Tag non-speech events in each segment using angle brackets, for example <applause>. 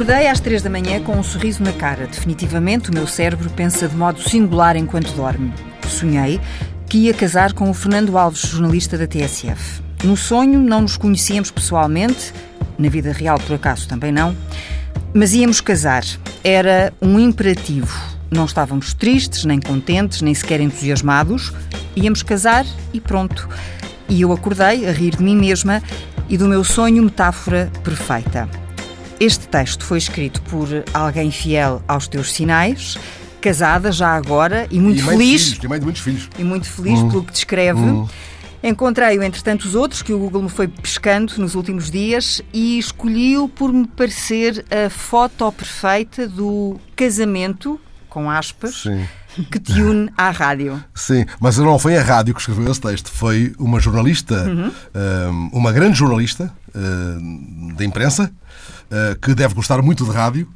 Acordei às três da manhã com um sorriso na cara. Definitivamente, o meu cérebro pensa de modo singular enquanto dorme. Sonhei que ia casar com o Fernando Alves, jornalista da TSF. No sonho, não nos conhecíamos pessoalmente, na vida real, por acaso, também não, mas íamos casar. Era um imperativo. Não estávamos tristes, nem contentes, nem sequer entusiasmados. Íamos casar e pronto. E eu acordei a rir de mim mesma e do meu sonho metáfora perfeita. Este texto foi escrito por alguém fiel aos teus sinais, casada já agora e muito e feliz. Filhos, tem mãe de muitos filhos. E muito feliz pelo que descreve. Encontrei-o entre tantos outros que o Google me foi pescando nos últimos dias e escolhi-o por me parecer a foto perfeita do casamento, com aspas, Sim. que te une à rádio. Sim, mas não foi a rádio que escreveu esse texto, foi uma jornalista, hum, uma grande jornalista hum, da imprensa, hum, que deve gostar muito de rádio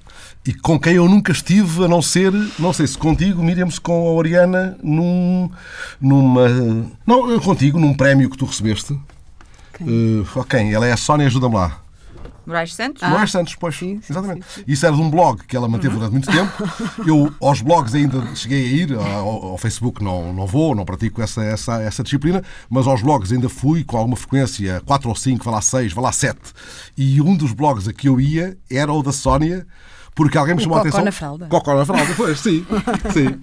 e com quem eu nunca estive, a não ser, não sei se contigo, Miriam, se com a Oriana, num, numa. Não, contigo, num prémio que tu recebeste. Uh, ok, ela é a Sónia, ajuda-me lá. Moraes Santos? Moraes Santos, pois. exatamente. Isso era de um blog que ela manteve durante muito tempo. Eu, aos blogs, ainda cheguei a ir. Ao, ao Facebook não, não vou, não pratico essa, essa, essa disciplina, mas aos blogs ainda fui com alguma frequência, 4 ou 5, vai lá 6, vai lá 7. E um dos blogs a que eu ia era o da Sónia. Porque alguém me chamou a Cocó atenção. na fralda. Cocó na fralda, pois, sim. sim.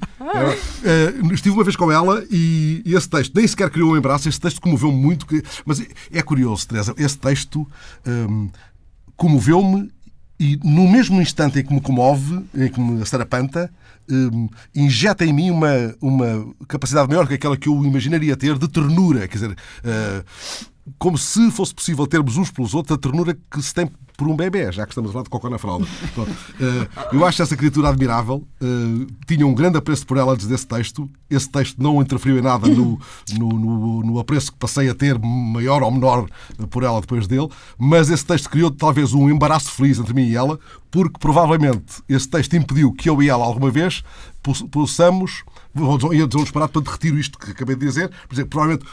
Eh, estive uma vez com ela e, esse texto nem sequer criou um embaraço. Esse texto comoveu-me muito. Mas é, curioso, Teresa, esse texto hum, comoveu-me e no mesmo instante em que me comove, em que me sarapanta, hum, injeta em mim uma, uma capacidade maior que aquela que eu imaginaria ter de ternura. Quer dizer, eh, como se fosse possível termos uns pelos outros a ternura que se tem por um bebê, já que estamos a falar de cocô na fralda. <laughs> Pronto. Eh, eu acho essa criatura admirável. eh, tinha um grande apreço por ela antes desse texto. Esse texto não interferiu em nada no, <laughs> no, no- no apreço que passei a ter, maior ou menor, por ela depois dele. Mas esse texto criou talvez um embaraço feliz entre mim e ela, porque provavelmente esse texto impediu que eu e ela alguma vez poss- possamos. Ia dizer um disparate para retiro isto que acabei de dizer. Por exemplo, provavelmente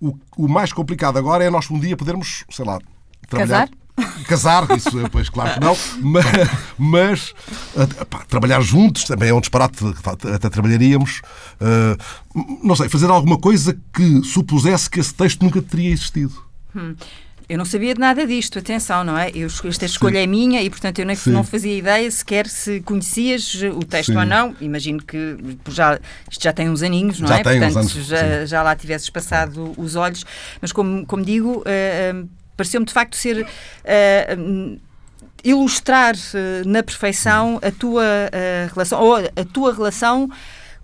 o, o mais complicado agora é nós um dia podermos, sei lá, trabalhar. Casar, isso pois claro que não, <laughs> mas, mas ah, pá, trabalhar juntos também é um disparate, até trabalharíamos. ah, não sei, fazer alguma coisa que supusesse que esse texto nunca teria existido. Eu não sabia de nada disto, atenção, não é? Eu, esta escolha é minha e, portanto, eu nem, Sim. não fazia ideia sequer se conhecias o texto Sim. ou não. Imagino que já, isto já tem uns aninhos, não Já é? tem uns portanto, anos, já, sim. já lá tivesses passado os olhos. Mas, como, como digo, eh, eh, pareceu-me de facto ser. eh, hum, ilustrar eh, na perfeição a tua eh, relação, ou a tua relação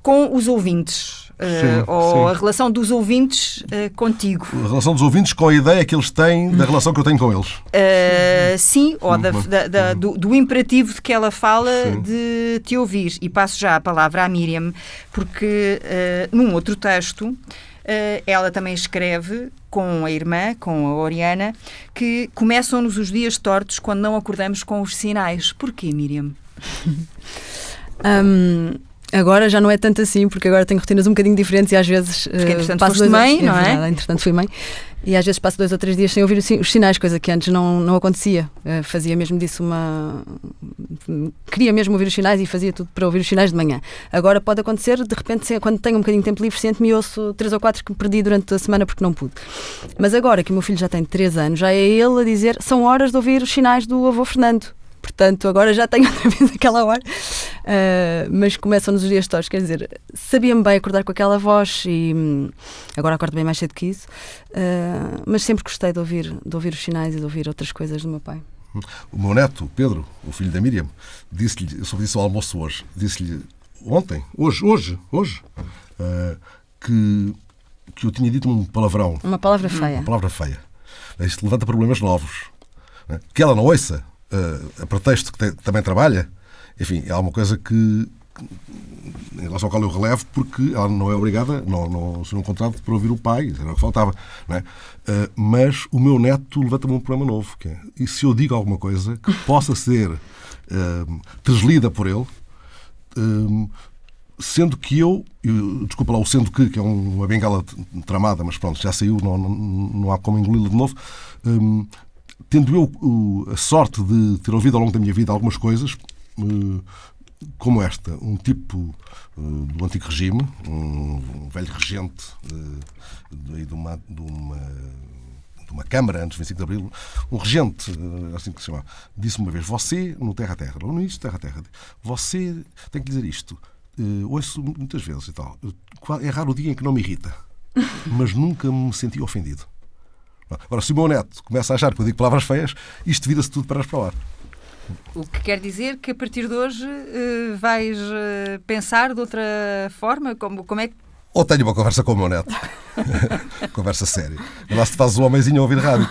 com os ouvintes. Eh, Sim, ou sim. a relação dos ouvintes eh, contigo. A relação dos ouvintes com a ideia que eles têm da relação que eu tenho com eles. Uh, sim, ou da- da- da- do, do imperativo de que ela fala Sim. de te ouvir. E passo já a palavra à Miriam, porque uh, num outro texto uh, ela também escreve com a irmã, com a Oriana, que começam-nos os dias tortos quando não acordamos com os sinais. Porquê, Miriam? Hum, agora já não é tanto assim, porque agora tenho rotinas um bocadinho diferentes e às vezes. Porque, eh, entretanto, passo foste dois- mãe, não é? entretanto, fui mãe. E às vezes passo dois ou três dias sem ouvir os sin- os sinais, coisa que antes não, não acontecia. Eh, fazia mesmo disso uma. Queria mesmo ouvir os sinais e fazia tudo para ouvir os sinais de manhã. Agora pode acontecer, de repente, quando tenho um bocadinho de tempo livre, sento-me e ouço três ou quatro que perdi durante a semana porque não pude. Mas agora que o meu filho já tem três anos, já é ele a dizer são horas de ouvir os sinais do avô Fernando. Portanto, agora já tenho <laughs> outra vez aquela hora. Ah, mas começam-nos os dias todos. Quer dizer, sabia-me bem acordar com aquela voz e hum, agora acordo bem mais cedo que isso. Ah, mas sempre gostei de ouvir, de ouvir os sinais e de ouvir outras coisas do meu pai. O meu neto, Pedro, o filho da Miriam, disse-lhe, eu soube disso ao almoço hoje, disse-lhe ontem, hoje, hoje, hoje, ah, que, que eu tinha dito um palavrão, Uma palavra feia. uma palavra feia. Isto levanta problemas novos. não é? Que ela não ouça, ah, a pretexto que, te- que também trabalha, enfim, é alguma coisa que, que- em relação ao qual eu relevo, porque ela não é obrigada, não, não assinou um contrato para ouvir o pai, era o que faltava. Não é? Ah, mas o meu neto levanta-me um problema novo, que é, e se eu digo alguma coisa que <laughs> possa ser ah, translida por ele, sendo que eu, eu- desculpa lá, o sendo que, que é um- uma bengala tramada, mas pronto, já saiu, não, não, não há como engoli-la de novo. hum, tendo eu uh, a sorte de ter ouvido ao longo da minha vida algumas coisas, uh, como esta, um tipo uh, do antigo regime, um, um velho regente de, de, uma, de, uma, de uma Câmara antes do 25 de Abril, um regente, assim que se chama, disse uma vez: Você, no Terra a Terra, no início Terra a Terra, você tem que dizer isto. Uh, ouço muitas vezes e tal. É raro o dia em que não me irrita, <laughs> mas nunca me senti ofendido. Agora, se o meu neto começa a achar que eu digo palavras feias, isto vira-se tudo para as para. O que quer dizer que a partir de hoje uh, vais uh, pensar de outra forma? Como, como é que ou tenho uma conversa com o meu neto. <laughs> conversa séria. Lá se faz o homenzinho a ouvir rádio.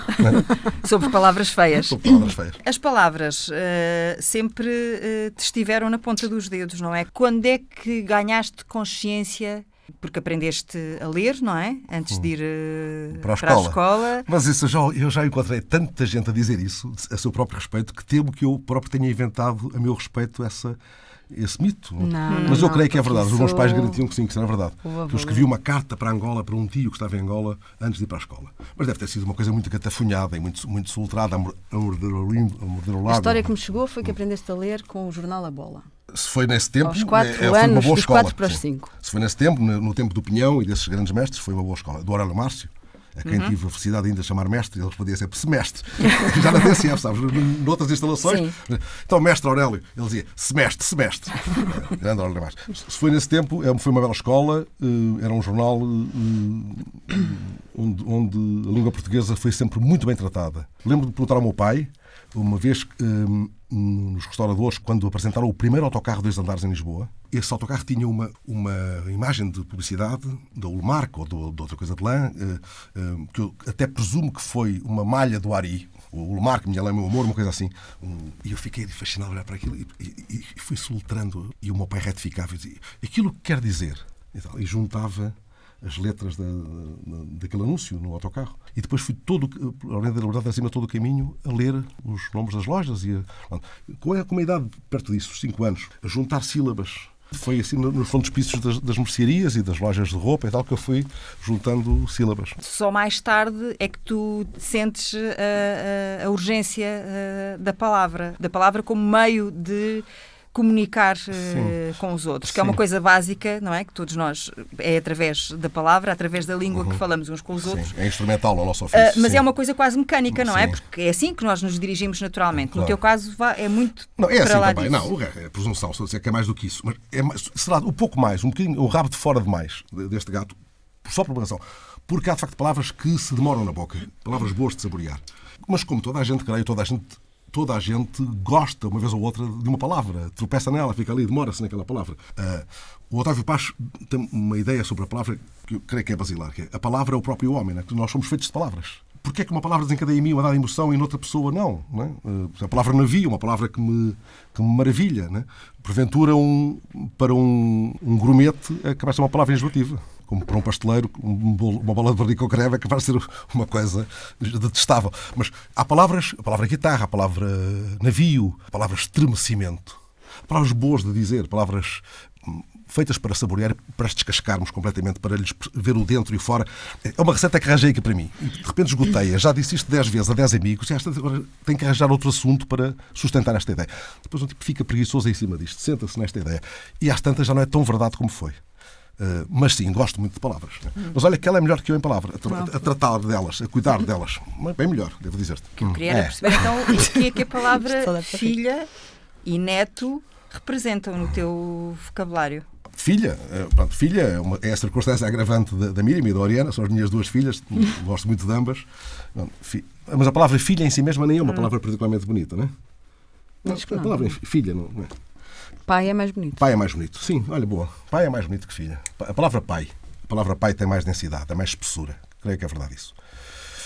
Sobre palavras feias. Sobre palavras feias. As palavras uh, sempre uh, te estiveram na ponta dos dedos, não é? Quando é que ganhaste consciência porque aprendeste a ler, não é? Antes de ir uh, para, a, para a, escola. Mas isso eu já, eu já encontrei tanta gente a dizer isso, a seu próprio respeito, que temo que eu próprio tenha inventado a meu respeito essa esse mito. Não, Mas não, eu creio que é verdade. Os meus pais garantiam que sim, que isso era verdade. Eu escrevi uma carta para Angola, para um tio que estava em Angola, antes de ir para a escola. Mas deve ter sido uma coisa muito catafunhada e muito, muito soltrada, a morder o lado. A história que me chegou foi que aprendeste a ler com o jornal A Bola. Se foi nesse tempo, Aos quatro é, anos, foi uma boa escola. quatro para os cinco. Se foi nesse tempo, no, tempo do Pinhão e desses grandes mestres, foi uma boa escola. Do Aurélio Márcio a quem uhum. tive a felicidade ainda de chamar mestre, ele respondia sempre semestre. <laughs> Já na TCF, sabes? Noutras instalações. Sim. Então, mestre Aurélio, ele dizia semestre, semestre. <laughs> Grande Aurélio mais. Se foi nesse tempo, é, foi uma bela escola, eh, era um jornal eh, onde, onde a língua portuguesa foi sempre muito bem tratada. Lembro de perguntar ao meu pai, uma vez um, nos restauradores, quando apresentaram o primeiro autocarro dois andares em Lisboa, esse autocarro tinha uma, uma imagem de publicidade da Ulmarco ou de, de outra coisa de lã, uh, uh, que eu até presumo que foi uma malha do Ari, o Ulmarco, Minha Lã, Meu Amor, uma coisa assim. E eu fiquei fascinado a olhar para aquilo e, e, e fui soltrando. E o meu pai retificava e dizia: aquilo que quer dizer. E, tal, e juntava as letras da, da, daquele anúncio no autocarro. E depois fui todo, além da liberdade, acima todo o caminho, a ler os nomes das lojas. E a, com, a, com uma idade perto disso, 5 anos, a juntar sílabas. Foi assim nos frontispícios das, das mercearias e das lojas de roupa e tal que eu fui juntando sílabas. Só mais tarde é que tu sentes a, a, a urgência da palavra, da palavra como meio de comunicar uh, com os outros, que Sim. é uma coisa básica, não é? Que todos nós, é através da palavra, através da língua uhum. que falamos uns com os outros. É instrumental no nosso ofício. Uh, mas Sim. é uma coisa quase mecânica, não é? Porque é assim que nós nos dirigimos naturalmente. Claro. No teu caso, é muito. Não, é assim também. Disso. Não, é presunção, estou a dizer que é mais do que isso. Mas é será um pouco mais, um bocadinho, o rabo de fora demais deste gato, só por prevenção. Porque há, de facto, palavras que se demoram na boca, palavras boas de saborear. Mas como toda a gente, creio, toda a gente toda a gente gosta, uma vez ou outra, de uma palavra, tropeça nela, fica ali, demora-se naquela palavra. Uh, o Otávio Paz tem uma ideia sobre a palavra que eu creio que é basilar, que é a palavra é o próprio homem, né? nós somos feitos de palavras. Porquê é que uma palavra desencadeia em mim uma dada emoção e noutra pessoa não? não é? uh, a palavra navio, uma palavra que me, que me maravilha. Né? Porventura, um, para um, um grumete, é capaz de ser uma palavra enjoativa como para um pasteleiro, um bolo, uma bola de barriga com creme é capaz de ser uma coisa detestável. Mas há palavras, a palavra guitarra, a palavra navio, a palavra estremecimento, palavras boas de dizer, palavras hum, feitas para saborear, para as descascarmos completamente, para lhes ver o dentro e o fora. É uma receita que arranjei aqui para mim. De repente esgotei. Já disse isto dez vezes a dez amigos e agora tenho que arranjar outro assunto para sustentar esta ideia. Depois um tipo fica preguiçoso em cima disto, senta-se nesta ideia. E às tantas já não é tão verdade como foi. Uh, mas sim, gosto muito de palavras. Hum. Mas olha que ela é melhor que eu em palavras, a, tra a tratar delas, a cuidar delas. Bem melhor, devo dizer-te. Que eu queria é. perceber então o que é que a palavra <laughs> filha e neto representam no teu vocabulário. Filha, uh, pronto, filha é, uma, é a circunstância agravante da, da Miriam e da Oriana, são as minhas duas filhas, <laughs> gosto muito de ambas. Mas a palavra filha em si mesma nem é uma hum. palavra particularmente bonita, não é? Não, a palavra filha não, não é. Pai é mais bonito. Pai é mais bonito. Sim, olha, boa. Pai é mais bonito que filha. A palavra pai. A palavra pai tem mais densidade, é mais espessura. Creio que é verdade isso.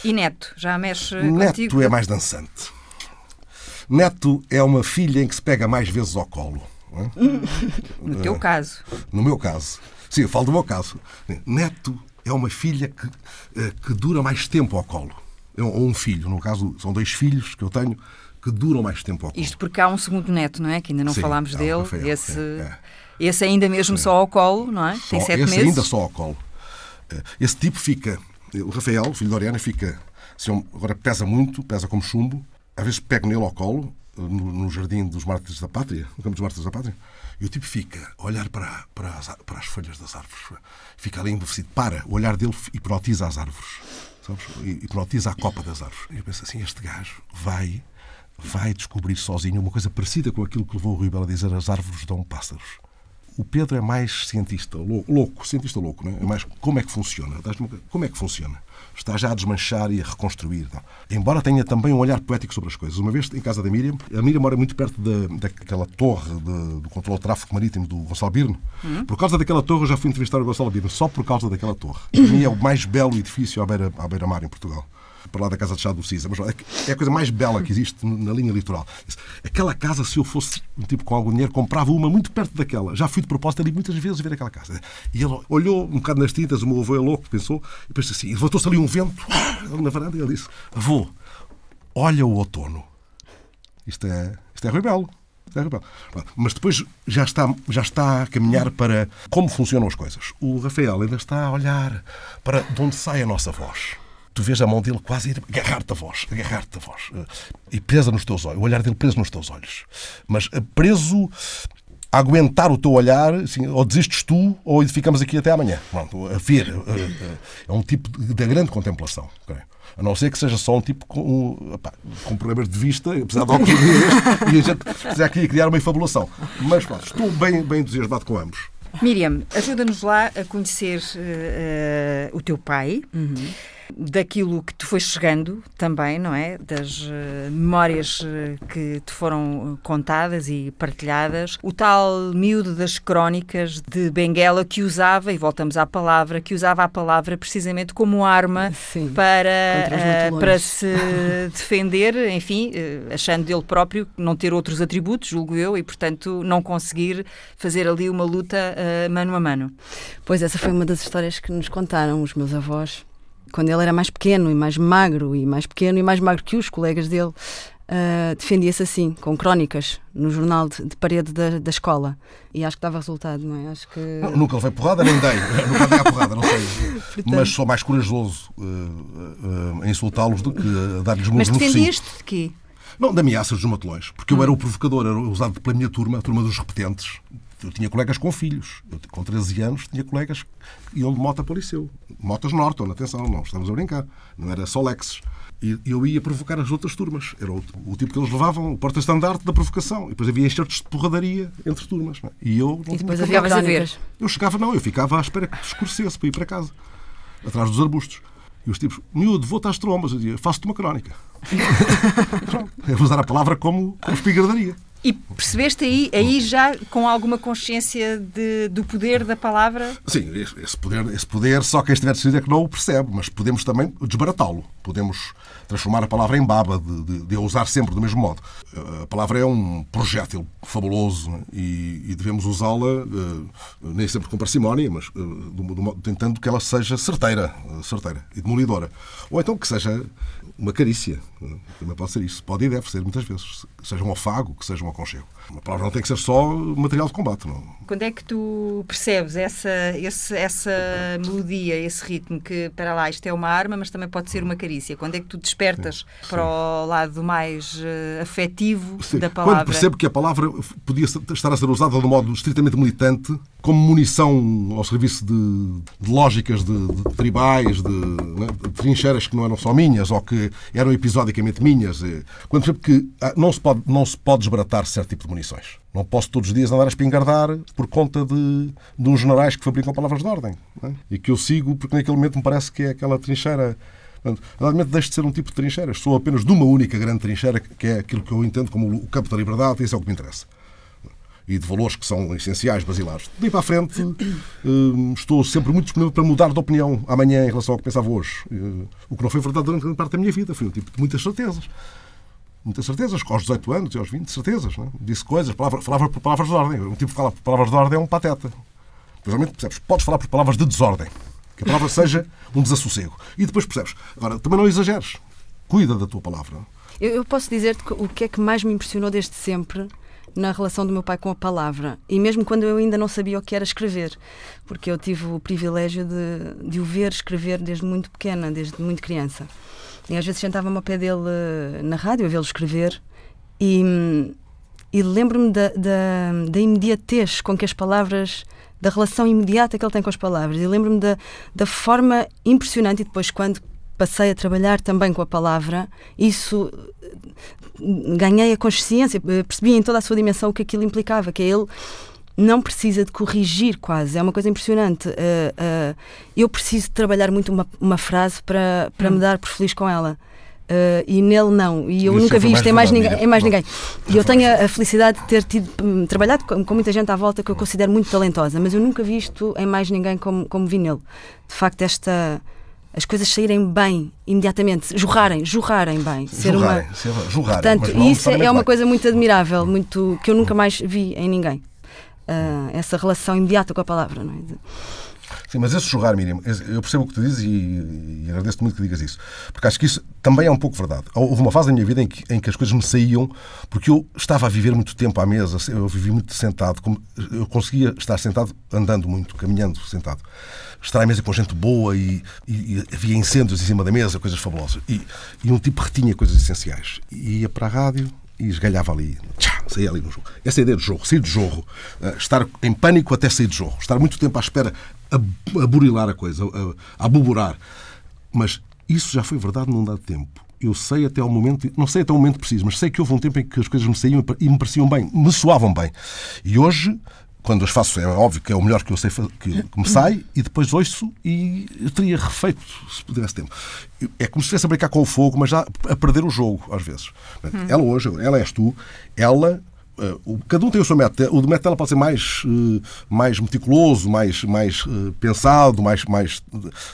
E neto? Já mexe Neto contigo? é mais dançante. Neto é uma filha em que se pega mais vezes ao colo. É? <laughs> No teu caso. No meu caso. Sim, eu falo do meu caso. Neto é uma filha que, eh, que dura mais tempo ao colo. Ou um filho. No caso, são dois filhos que eu tenho que duram mais tempo ao colo. Isto porque há um segundo neto, não é? Que ainda não Sim, falámos dele. Rafael, esse, é, é. esse ainda mesmo Sim. só ao colo, não é? Só, Tem sete esse meses. ainda só ao colo. Eh, esse tipo fica O Rafael, filho de Oriana, fica. Agora pesa muito, pesa como chumbo. Às vezes pego nele ao colo, no, no jardim dos Mártires da Pátria, no campo dos Mártires da Pátria, e o tipo fica a olhar para, para, as, para as folhas das árvores. Fica ali embevecido. Para. O olhar dele hipnotiza as árvores. Sabes? Hipnotiza a copa das árvores. E eu penso assim: este gajo vai, vai descobrir sozinho uma coisa parecida com aquilo que levou o Rui a dizer: as árvores dão pássaros. O Pedro é mais cientista, louco, cientista louco, não é? é mais como é que funciona. Como é que funciona? está já a desmanchar e a reconstruir. Não. Embora tenha também um olhar poético sobre as coisas. Uma vez em casa da Miriam, a Miriam mora muito perto da, daquela torre de, do controle do tráfego marítimo do Gonçalo Birno. Uhum. Por causa daquela torre, eu já fui entrevistar o Gonçalo Birno, só por causa daquela torre. Para mim é o mais belo edifício à beira-mar beira em Portugal para lá da casa de chá do Cisa. Mas é a coisa mais bela que existe na linha litoral. Aquela casa, se eu fosse um tipo com algum dinheiro, comprava uma muito perto daquela. Já fui de propósito ali muitas vezes ver aquela casa. E ele olhou um bocado nas tintas, o meu avô é louco, pensou, e pensou assim, levantou-se ali um vento <laughs> na varanda e ele disse, avô, olha o outono. Isto é, isto é rebelo. Mas depois já está, já está a caminhar para como funcionam as coisas. O Rafael ainda está a olhar para de onde sai a nossa voz tu vês a mão dele quase ir agarrar-te a voz, agarrar-te a voz. Eh, e presa nos teus olhos, o olhar dele preso nos teus olhos. Mas eh, preso a aguentar o teu olhar, assim, ou desistes tu, ou ficamos aqui até amanhã. Pronto, a ver. Eh, é um tipo de, de grande contemplação. A não ser que seja só um tipo com, com problemas de vista, apesar de <laughs> óculos e a gente precisa aqui criar uma infabulação. Mas pronto, estou bem, bem entusiasmado com ambos. Miriam, ajuda-nos lá a conhecer uh, o teu pai. Uhum daquilo que te foi chegando também, não é? Das uh, memórias uh, que te foram contadas e partilhadas. O tal miúdo das crónicas de Benguela que usava, e voltamos à palavra, que usava a palavra precisamente como arma Sim, para, uh, para se <laughs> defender, enfim, achando dele próprio não ter outros atributos, julgo eu, e portanto não conseguir fazer ali uma luta mano a mano. Pois essa foi uma das histórias que nos contaram os meus avós quando ele era mais pequeno e mais magro, e mais pequeno e mais magro que os colegas dele, uh, defendia-se assim, com crónicas, no jornal de, de parede da, da, escola. E acho que dava resultado, não é? Acho que... Não, nunca levei porrada, nem dei. <laughs> nunca dei a porrada, não sei. Portanto... Mas sou mais corajoso uh, uh, a insultá-los do que a dar-lhes murros Mas defendias-te de quê? Não, de ameaças dos matelões. Porque hum. eu era o provocador, era usado pela minha turma, a turma dos repetentes, eu tinha colegas com filhos. Eu, com 13 anos, tinha colegas que iam de moto liceu. Motas Norton, atenção, não estamos a brincar. Não era só Lexus. E eu ia provocar as outras turmas. Era o, o tipo que eles levavam, o porta-estandarte da provocação. E depois havia enxertos de porradaria entre turmas. É? E eu não e depois havia a ver. Eu chegava, não, eu ficava à espera que escurecesse para ir para casa, atrás dos arbustos. E os tipos, miúdo, vou-te às trombas. Eu dizia, faço-te uma crónica. <laughs> é usar a palavra como, como espigardaria. E percebeste aí, aí já com alguma consciência de, do poder da palavra? Sim, esse poder, esse poder só quem estiver decidido é que não o percebe, mas podemos também desbaratá-lo. Podemos transformar a palavra em baba, de, de, de, a usar sempre do mesmo modo. A palavra é um projétil fabuloso e, e devemos usá-la, uh, nem sempre com parcimónia, mas uh, do, do, tentando que ela seja certeira, certeira e demolidora. Ou então que seja uma carícia. Também pode ser isso. Pode e deve ser, muitas vezes. Que seja um afago, que seja um aconchego. Uma palavra não tem que ser só material de combate. Não. Quando é que tu percebes essa, esse, essa melodia, esse ritmo, que, para lá, isto é uma arma, mas também pode ser uma carícia? Quando é que tu despertas sim, para o lado mais uh, afetivo sim. da palavra? Quando percebo que a palavra podia estar a ser usada de um modo estritamente militante, como munição ao serviço de, de lógicas de, de tribais, de, né, de, trincheiras que não eram só minhas ou que eram episodicamente minhas. Eh, quando percebo que ah, não se pode, não se pode desbaratar certo tipo de munições. Não posso todos os dias andar a espingardar por conta de, de uns generais que fabricam palavras de ordem né? e que eu sigo porque naquele momento me parece que é aquela trincheira. Realmente deixo de ser um tipo de trincheiras. Sou apenas de uma única grande trincheira, que é aquilo que eu entendo como o campo da liberdade, e isso é o que me interessa e de valores que são essenciais, basilares. Daí para a frente, hum, estou sempre muito disponível para mudar de opinião amanhã em relação ao que pensava hoje. Eh, o que não foi verdade durante grande parte da minha vida. Fui um tipo de muitas certezas. Muitas certezas, aos 18 anos e aos 20, certezas. Não é? Disse coisas, falava, falava por palavras de ordem. Um tipo que fala por palavras de ordem é um pateta. Principalmente, percebes, podes falar por palavras de desordem. Que a palavra <laughs> seja um desassossego. E depois percebes. Agora, também não exageres. Cuida da tua palavra. Eu, eu posso dizer-te o que é que mais me impressionou desde sempre na relação do meu pai com a palavra. E mesmo quando eu ainda não sabia o que era escrever, porque eu tive o privilégio de, de o ver escrever desde muito pequena, desde muito criança. E às vezes sentava-me ao pé dele eh, na rádio a vê-lo escrever e, e lembro-me da, da, da imediatez com que as palavras da relação imediata que ele tem com as palavras. E lembro-me da, da forma impressionante, e depois, quando passei a trabalhar também com a palavra, isso ganhei a consciência, percebi em toda a sua dimensão o que aquilo implicava, que é ele não precisa de corrigir quase, é uma coisa impressionante. Uh, uh, eu preciso trabalhar muito uma, uma frase para, para hum. me dar por feliz com ela. Uh, e nele não. E eu nunca vi isto em mais, ninguém, em mais ninguém. E eu tenho a, a, felicidade de ter tido, um, trabalhado com, com, muita gente à volta que eu considero muito talentosa, mas eu nunca vi isto em mais ninguém como, como vi nele. De facto, esta as coisas saírem bem imediatamente, jorrarem, jorrarem bem. Ser jorrarem, uma... ser, jorrarem. Portanto, isso é uma bem. coisa muito admirável, muito que eu nunca mais vi em ninguém. Uh, essa relação imediata com a palavra, não é? Sim, mas esse jogar, Miriam, eu percebo o que tu dizes e, e agradeço-te muito que digas isso. Porque acho que isso também é um pouco verdade. Houve uma fase da minha vida em que, em que as coisas me saíam porque eu estava a viver muito tempo à mesa, eu vivi muito sentado, eu conseguia estar sentado andando muito, caminhando sentado. Estar à mesa com gente boa e, e, e havia incêndios em cima da mesa, coisas fabulosas. E, e um tipo retinha coisas essenciais. E ia para a rádio, e esgalhava ali, tchá, saía ali no jogo. Essa é ideia de jogo, sair de jogo, uh, estar em pânico até sair de jogo, estar muito tempo à espera a, a burilar a coisa, a, a buburar. Mas isso já foi verdade num dado tempo. Eu sei até ao momento, não sei até o momento preciso, mas sei que houve um tempo em que as coisas me saíam e me pareciam bem, me soavam bem. E hoje quando as faço, é óbvio que é o melhor que eu sei que, que me sai, e depois ouço e eu teria refeito se pudesse tempo. É como se estivesse a brincar com o fogo, mas já a perder o jogo, às vezes. Ela hoje, ela és tu, ela Uh, cada um tem o seu método. O do método dela pode ser mais, uh, mais meticuloso, mais, mais uh, pensado, mais, mais,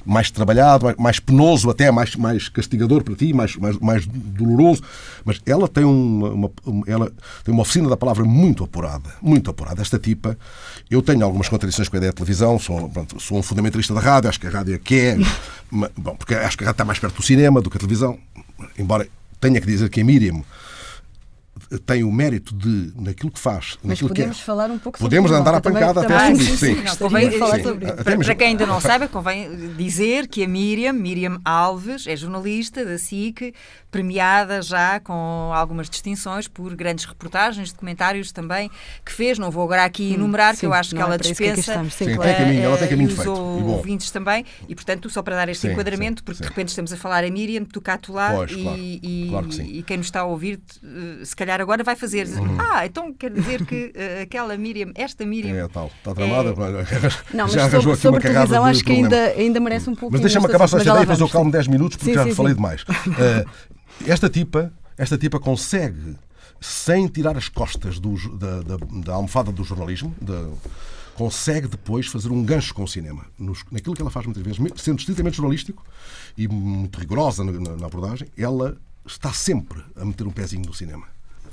mais trabalhado, mais, mais, penoso, até mais, mais castigador para ti, mais, mais, mais doloroso. Mas ela tem uma, uma, ela tem uma oficina da palavra muito apurada. Muito apurada. Esta tipa, eu tenho algumas contradições com a ideia de televisão, sou, pronto, sou um fundamentalista da rádio, acho que a rádio é que é. <laughs> bom, porque acho que a rádio está mais perto do cinema do que a televisão. Embora tenha que dizer que a Miriam tem o mérito de, naquilo que faz. Mas podemos que é, falar um pouco Podemos andar à pancada até sobre isso. Sim. Não, convém, falar sobre isso. Para, para, quem ainda não sabe, convém dizer que a Miriam, Miriam Alves, é jornalista da SIC, premiada já com algumas distinções por grandes reportagens, documentários também que fez. Não vou agora aqui hum, enumerar, sim, que eu acho que ela é dispensa. Que sim, claro. tem caminho, ela tem caminho feito. Os ouvintes também. E, portanto, só para dar este sim, enquadramento, porque de repente estamos a falar a Miriam, tu cá, tu lá, pois, e, claro, e, claro e, quem nos está a ouvir, eh, se calhar agora vai fazer. Uhum. Ah, então quer dizer que uh, aquela Miriam, esta Miriam. É, tal, está tramada. É... Não, mas já sobre, sobre televisão acho que ainda, ainda merece um pouco. Mas deixa-me acabar só esta ideia e depois eu calmo 10 minutos porque já falei demais. <laughs> Esta tipa, esta tipa consegue, sem tirar as costas do, da, da, da, almofada do jornalismo, consegue depois fazer um gancho com o cinema. Nos, naquilo que ela faz muitas vezes, sendo estritamente jornalístico e muito rigorosa na, na abordagem, ela está sempre a meter um pezinho no cinema.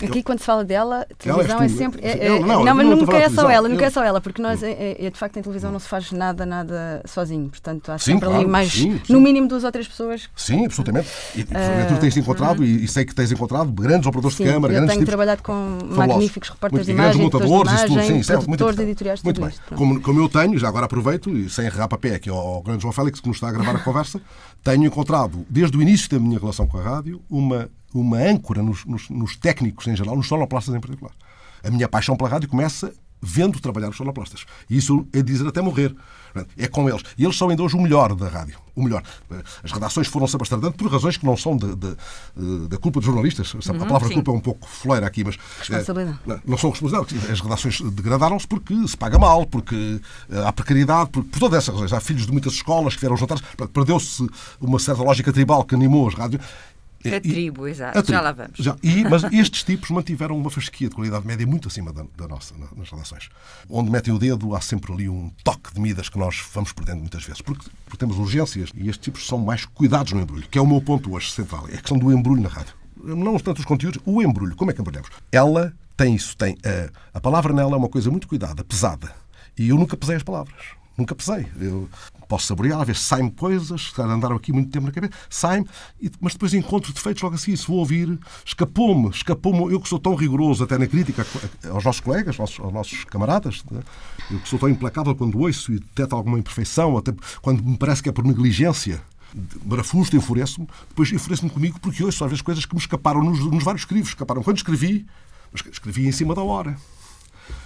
Aqui, quando se fala dela, televisão é sempre. É, é, não, não, mas nunca é só ela, nunca é só ela, porque nós, é, é, de facto, em televisão não se faz nada, nada sozinho. Portanto, há sempre sim, ali mais, sim, sim. no mínimo, duas ou três pessoas. Sim, absolutamente. E, uh, tu tens encontrado, uh, e, sei que tens encontrado, grandes operadores de câmara, eu grandes tenho tipos, trabalhado com magníficos repórteres de imagem, montadores, de imagem, sim, certo, muito editoriais, muito bem. Como, como eu tenho, já agora aproveito, e sem errar pé aqui ao grande João Félix, que nos está a gravar a conversa, tenho encontrado, desde o início da minha relação com a rádio, uma uma âncora nos, nos, nos técnicos em geral, nos sonoplastas em particular. A minha paixão pela rádio começa vendo trabalhar os sonoplastas. E isso é dizer até morrer. É com eles. E eles são ainda hoje o melhor da rádio. O melhor. As redações foram se abastardando por razões que não são da culpa dos jornalistas. Uhum, a palavra sim. culpa é um pouco fleira aqui, mas. Responsabilidade. É, não são responsáveis. As redações degradaram-se porque se paga mal, porque eh, há precariedade, por, por todas essas razões. Há filhos de muitas escolas que vieram jantares. Perdeu-se uma certa lógica tribal que animou as rádios. A tribo, exato. A tribo. Já lá vamos. Já. E, mas estes tipos mantiveram uma fasquia de qualidade média muito acima da, da nossa nas relações. Onde metem o dedo, há sempre ali um toque de medidas que nós vamos perdendo muitas vezes. Porque, porque temos urgências e estes tipos são mais cuidados no embrulho, que é o meu ponto hoje central. É a questão do embrulho na rádio. Não tanto os conteúdos, o embrulho. Como é que embrulhamos? Ela tem isso, tem. A, a palavra nela é uma coisa muito cuidada, pesada. E eu nunca pesei as palavras Nunca pesei. Eu posso saborear, às vezes saem coisas, andaram aqui muito tempo na cabeça, saem, mas depois encontro defeitos logo assim, se vou ouvir, escapou-me, escapou-me, eu que sou tão rigoroso até na crítica aos nossos colegas, aos, aos nossos camaradas, né? eu que sou tão implacável quando ouço e detecto alguma imperfeição, até quando me parece que é por negligência, barafusto, enfureço-me, depois enfureço-me comigo porque ouço às vezes coisas que me escaparam nos, nos vários escrivos, escaparam. Quando escrevi, escrevi em cima da hora.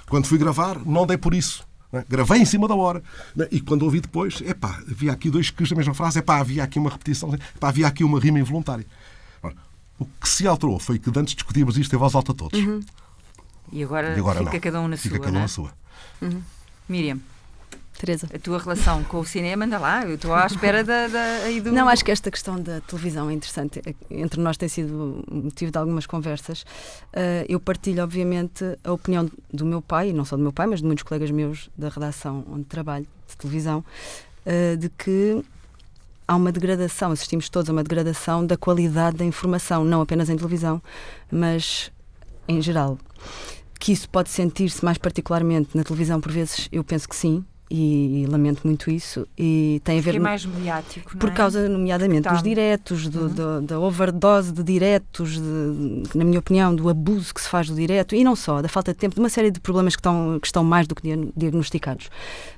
Quando fui gravar, não dei por isso. É? Gravei em cima da hora. É? E quando ouvi depois, epá, havia aqui dois que da mesma frase, epá, havia aqui uma repetição, epá, havia aqui uma rima involuntária. Ora, o que se alterou foi que antes discutíamos isto em voz alta todos. Uhum. E, agora e agora, fica não. cada um na fica sua. Cada um na sua. Uhum. Miriam. Teresa. A tua relação com o cinema, anda lá, eu estou à espera da, da, aí do... Não, acho que esta questão da televisão é interessante. Entre nós tem sido motivo de algumas conversas. Uh, eu partilho, obviamente, a opinião do meu pai, e não só do meu pai, mas de muitos colegas meus da redação onde trabalho, de televisão, uh, de que há uma degradação, assistimos todos a uma degradação da qualidade da informação, não apenas em televisão, mas em geral. Que isso pode sentir-se mais particularmente na televisão, por vezes, eu penso que sim, e, e, lamento muito isso. E tem a ver. é mais mediático. Por é? causa, nomeadamente, dos diretos, do, uhum. do, da overdose de diretos, de, na minha opinião, do abuso que se faz do direto e não só, da falta de tempo, de uma série de problemas que estão, que estão mais do que diagnosticados,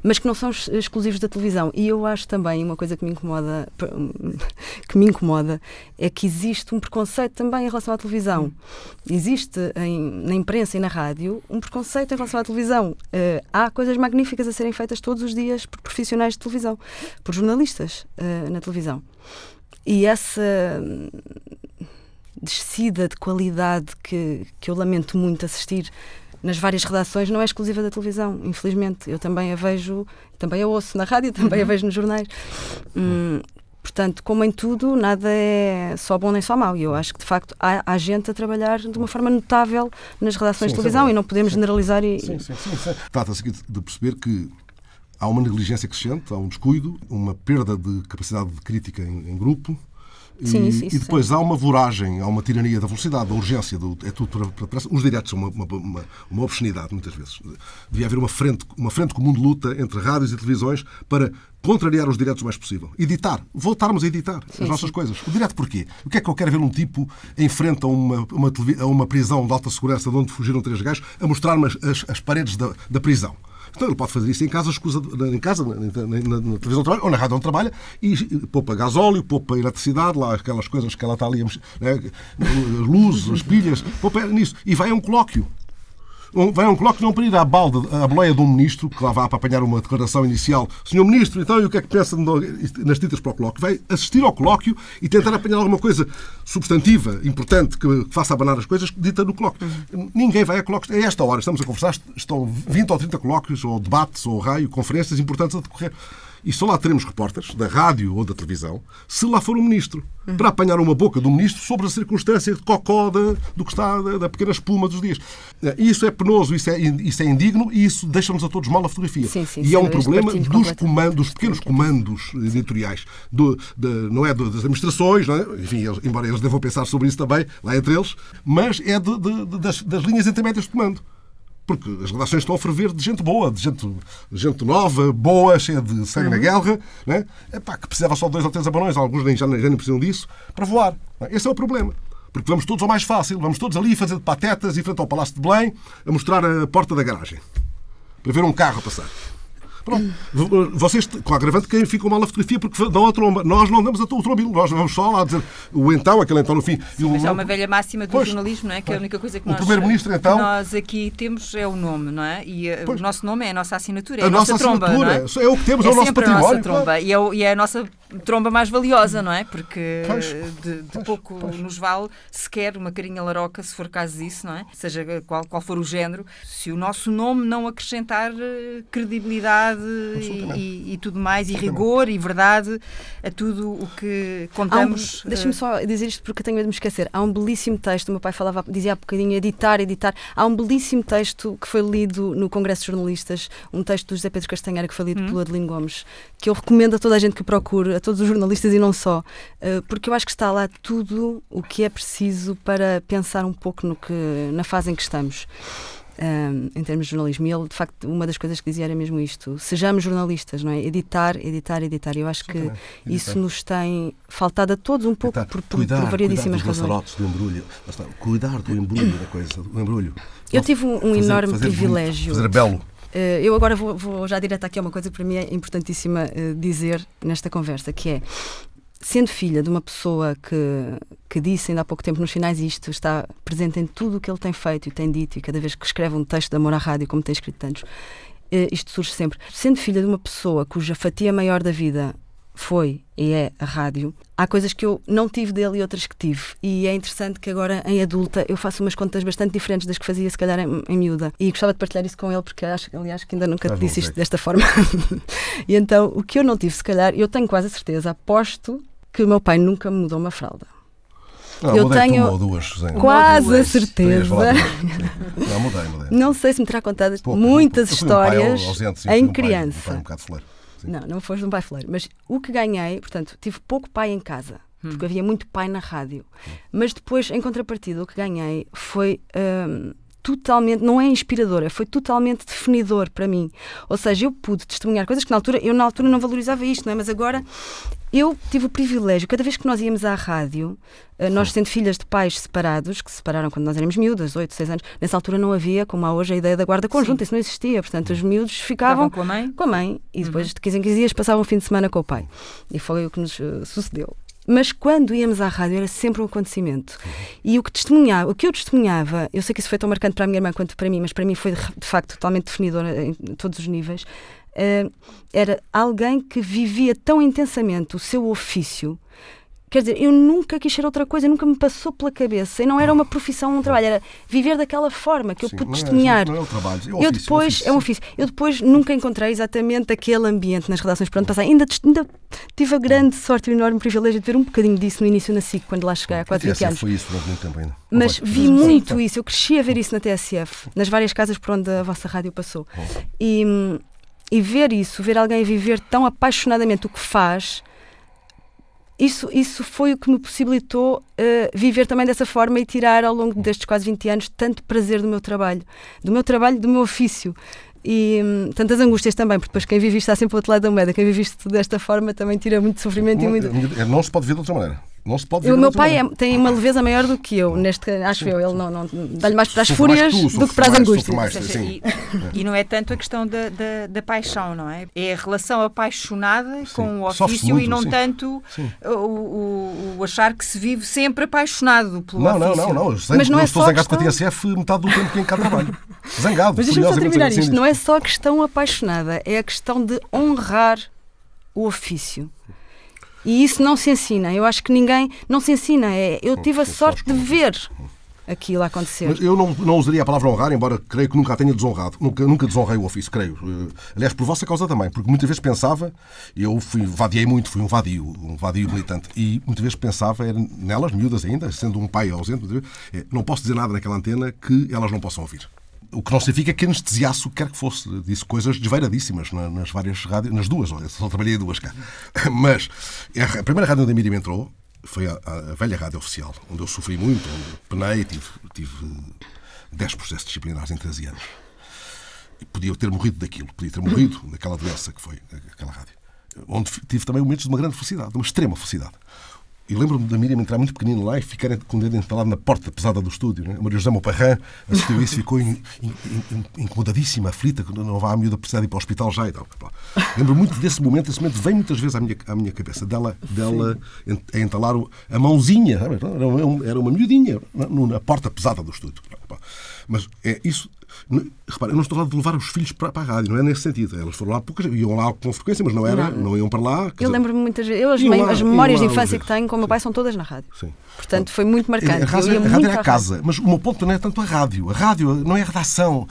mas que não são exclusivos da televisão. E eu acho também uma coisa que me incomoda, <laughs> que me incomoda é que existe um preconceito também em relação à televisão. Uhum. Existe em, na imprensa e na rádio um preconceito em relação à televisão. Uh, há coisas magníficas a serem feitas todos os dias por profissionais de televisão, por jornalistas uh, na televisão. E essa hum, descida de qualidade que, que eu lamento muito assistir nas várias redações não é exclusiva da televisão, infelizmente. Eu também a vejo, também a ouço na rádio, <laughs> também uhum. a vejo nos jornais. Hum, portanto, como em tudo, nada é só bom nem só mau. E eu acho que, de facto, há, há gente a trabalhar de uma forma notável nas redações sim, de televisão é e não podemos sim. generalizar. E... Sim, sim, sim. sim. Trata-se de perceber que há uma negligência crescente, há um descuido, uma perda de capacidade de crítica em, em grupo. Sim, e, sim, e depois há uma voragem, há uma tirania da velocidade, da urgência, do, é tudo para, para, Os diretos são uma, uma, uma, uma, obscenidade, muitas vezes. Devia haver uma frente, uma frente comum de luta entre rádios e televisões para contrariar os diretos o mais possível. Editar. Voltarmos a editar sim, as nossas sim. coisas. O direto porquê? O que é que eu quero ver um tipo em frente a uma, uma, a uma prisão de alta segurança de onde fugiram três gajos a mostrar-me as, as paredes da, da prisão? Então ele pode fazer isso em casa, em casa na, na, na, televisão ou na rádio onde trabalha, e poupa gasóleo, poupa eletricidade, lá aquelas coisas que ela está ali, né, luzes, as pilhas, poupa nisso. E vai a um colóquio vai a um colóquio não para ir à balda, à boleia de um ministro, que lá vá para apanhar uma declaração inicial. Senhor Ministro, então, e o que é que pensa nas tintas para o colóquio? Vai assistir ao colóquio e tentar apanhar alguma coisa substantiva, importante, que faça abanar as coisas, dita no colóquio. Ninguém vai a colóquios. A esta hora estamos a conversar, estão 20 ou 30 colóquios, ou debates, ou raio, conferências importantes a decorrer. E só lá teremos repórteres, da rádio ou da televisão, se lá for um ministro, uhum. para apanhar uma boca do ministro sobre a circunstância de cocó da, do que está, da, da, pequena espuma dos dias. Isso é penoso, isso é, isso é indigno e isso deixa-nos a todos mal a fotografia. Sim, sim, e é um problema dos comandos, dos pequenos comandos editoriais, do, de, não é das administrações, é? enfim, eles, embora eles devam pensar sobre isso também, lá entre eles, mas é de, de, das, das linhas intermédias de comando. Porque as redações estão a ferver de gente boa, de gente, gente nova, boa, cheia de sangue uhum. na guerra, né? Epá, que precisava só de dois ou três abanões, alguns nem, já, já nem precisam disso, para voar. Esse é o problema. Porque vamos todos ao mais fácil, vamos todos ali fazer patetas em frente ao Palácio de Belém, a mostrar a porta da garagem, para ver um carro passar. Pronto. Vocês, com agravante, quem ficam mal a fotografia porque dão a tromba. Nós não damos a trombilo, nós vamos só lá dizer o então, aquele então no fim. Sim, mas é uma velha máxima do pois, jornalismo, não é? Que é a única coisa que o nós, primeiro-ministro, então, nós aqui temos é o nome, não é? E eh, pois, o nosso nome é a nossa assinatura, é a, a nossa, nossa tromba. É? é? o que temos, é, é o nosso património. A nossa tromba. Claro. E, é, e é a nossa tromba mais valiosa, não é? Porque pois, de, de pois, pouco pois. nos vale sequer uma carinha laroca, se for caso disso, não é? Seja qual, qual for o género, se o nosso nome não acrescentar eh, credibilidade e, e, e, tudo mais, e rigor e verdade a tudo o que contamos. Um, Deixa-me só dizer isto porque tenho medo de me esquecer. Há um belíssimo texto, o meu pai falava, dizia há bocadinho editar, editar. Há um belíssimo texto que foi lido no Congresso de Jornalistas, um texto do José Pedro Castanheira que foi lido hum. pelo Adelino Gomes, que eu recomendo a toda a gente que procure, a todos os jornalistas e não só, eh, porque eu acho que está lá tudo o que é preciso para pensar um pouco no que, na fase em que estamos. Um, em termos de jornalismo. E ele, de facto, uma das coisas que dizia era mesmo isto: sejamos jornalistas, não é? Editar, editar, editar. Eu acho que isso nos tem faltado a todos um pouco por, por, cuidar, por variedíssimas cuidar razões. do embrulho. Está, Cuidar do embrulho da coisa, do embrulho. Eu tive um, Fazer- enorme fazer bonito, privilégio. fazer belo. Eh, eu agora vou, vou já direto aqui a uma coisa que para mim é importantíssima eh, dizer nesta conversa, que é sendo filha de uma pessoa que, que disse ainda há pouco tempo nos finais isto, está presente em tudo o que ele tem feito e tem dito, e cada vez que escreve um texto de amor à rádio, como tem escrito tantos, eh, isto surge sempre. Sendo filha de uma pessoa cuja fatia maior da vida foi e é a rádio, há coisas que eu não tive dele e outras que tive. E é interessante que agora, em adulta, eu faço umas contas bastante diferentes das que fazia, se calhar, em, em miúda. E gostava de partilhar isso com ele, porque acho, aliás, que ainda nunca te disse isto desta forma. <laughs> e então, o que eu não tive, se calhar, eu tenho quase a certeza, aposto que o meu pai nunca me mudou uma fralda. Não, Eu mudei tenho uma ou duas. Quase a duas, certeza. Não, mudei, mudei. Não sei se me terá contado Pouco, muitas. Eu fui um pai histórias ausente, sim, em um pai- um criança. pai um. Sim. Não, não foste um pai fleiro. Mas o que ganhei, portanto, tive pouco pai em casa, porque havia muito pai na rádio. Mas depois, em contrapartida, o que ganhei foi hum, totalmente, não é inspiradora, foi totalmente definidor para mim. Ou seja, eu pude testemunhar coisas que na altura, eu na altura não valorizava isto, não é? Mas agora eu tive o privilégio, cada vez que nós íamos à rádio, eh, nós sendo filhas de pais separados, que se separaram quando nós éramos miúdas, 8, 6 anos, nessa altura não havia, como há hoje, a ideia da guarda conjunta, isso não existia. Portanto, os miúdos ficavam com a mãe? com a mãe e depois de 15 em 15 dias passavam o fim de semana com o pai. E foi o que nos eh, sucedeu. Mas quando íamos à rádio era sempre um acontecimento. E o que testemunhava, o que eu testemunhava, eu sei que isso foi tão marcante para a minha irmã quanto para mim, mas para mim foi de, facto totalmente definidor em todos os níveis. eh, era alguém que vivia tão intensamente o seu ofício. Quer dizer, eu nunca quis ser outra coisa, nunca me passou pela cabeça. E não era uma profissão, um trabalho, era viver daquela forma que eu Sim, pude não é- testemunhar. Não é o trabalho, é o Eu ofício, depois, ofício, é um ofício. Eu depois nunca encontrei exatamente aquele ambiente nas redações por onde passei. Ainda, ainda tive a grande sorte e o enorme privilégio de ver um bocadinho disso no início na SIC, quando lá cheguei há quase A 20 TSF anos. foi isso durante muito tempo ainda. Mas vi muito isso, eu cresci a ver isso na TSF, nas várias casas por onde a vossa rádio passou. E, hum, e ver isso, ver alguém viver tão apaixonadamente o que faz, isso, isso foi o que me possibilitou eh, viver também dessa forma e tirar ao longo destes quase 20 anos tanto prazer do meu trabalho, do meu trabalho, do meu ofício. E hum, tantas angústias também, porque depois quem vive isto está sempre ao outro lado da moeda. Quem vive isto desta forma também tira muito sofrimento e muito. Não, não se pode ver de outra maneira. Não se pode ver O meu pai é- tem uma leveza maior do que eu, neste, acho eu. Ele não, não dá-lhe mais para as fúrias tu, do que para as mais, angústias. mais. Seja, sim. e, e não é tanto a questão da, da, da paixão, não é? É a relação apaixonada com o ofício muito, e não sim. tanto Sim. o, o- o achar que se vive sempre apaixonado pelo Não, não, ofício. não, não. Eu, sei- Mas não eu é estou zangado com a questão- TSF metade do tempo que em cá trabalho. <laughs> Zangado. Mas deixa-me só terminar zangado, isto. sim, Não é só a questão apaixonada, é a questão de honrar o ofício. E isso não se ensina. Eu acho que ninguém não se ensina. É, eu tive a sorte de ver aquilo acontecer. Mas eu não, não usaria a palavra honrar, embora creio que nunca a tenha desonrado. Nunca, nunca desonrei o ofício, creio. Eh, Aliás, por vossa causa também, porque muitas vezes pensava, eu fui, vadiei muito, fui um vadio, um vadio militante, e muitas vezes pensava, era nelas, miúdas ainda, sendo um pai ausente, vezes, eh, não posso dizer nada naquela antena que elas não possam ouvir. O que não significa que anestesiasse o que quer que fosse. Disse coisas desveiradíssimas na- nas várias rádios, nas duas, olha, só trabalhei duas cá. <laughs> Mas a primeira rádio onde a Miriam entrou foi a, a velha rádio oficial, onde eu sofri muito, onde penei, tive, tive 10 processos disciplinares em 13 anos. E podia ter morrido daquilo, podia ter morrido daquela doença que foi aquela rádio. Onde tive também momentos de uma grande felicidade, de uma extrema felicidade. E lembro-me da Miriam entrar muito pequenino lá e ficar com o dedo entalado na porta pesada do estúdio. Né? A Maria José Moparran assistiu isso e ficou in- in- in- incomodadíssima, aflita, que não vá a miúda precisar ir para o hospital já e tal. Lembro muito desse momento, esse momento vem muitas vezes à minha, à minha cabeça, dela, dela a entalar a mãozinha, era uma, era uma miudinha na, na porta pesada do estúdio. Mas é isso. Repara, eu não estou lá de levar os filhos para, para a rádio, não é nesse sentido. Elas foram lá poucas, iam lá com frequência, mas não era, não, iam para lá. Eu dizer, lembro-me muitas vezes. Eu, as, lá, as memórias lá de infância que tenho com o meu pai são todas na rádio. Sim. Portanto, foi muito marcante. A rádio, ia a rádio é à a casa, mas o meu ponto não é tanto a rádio. A rádio não é a redação.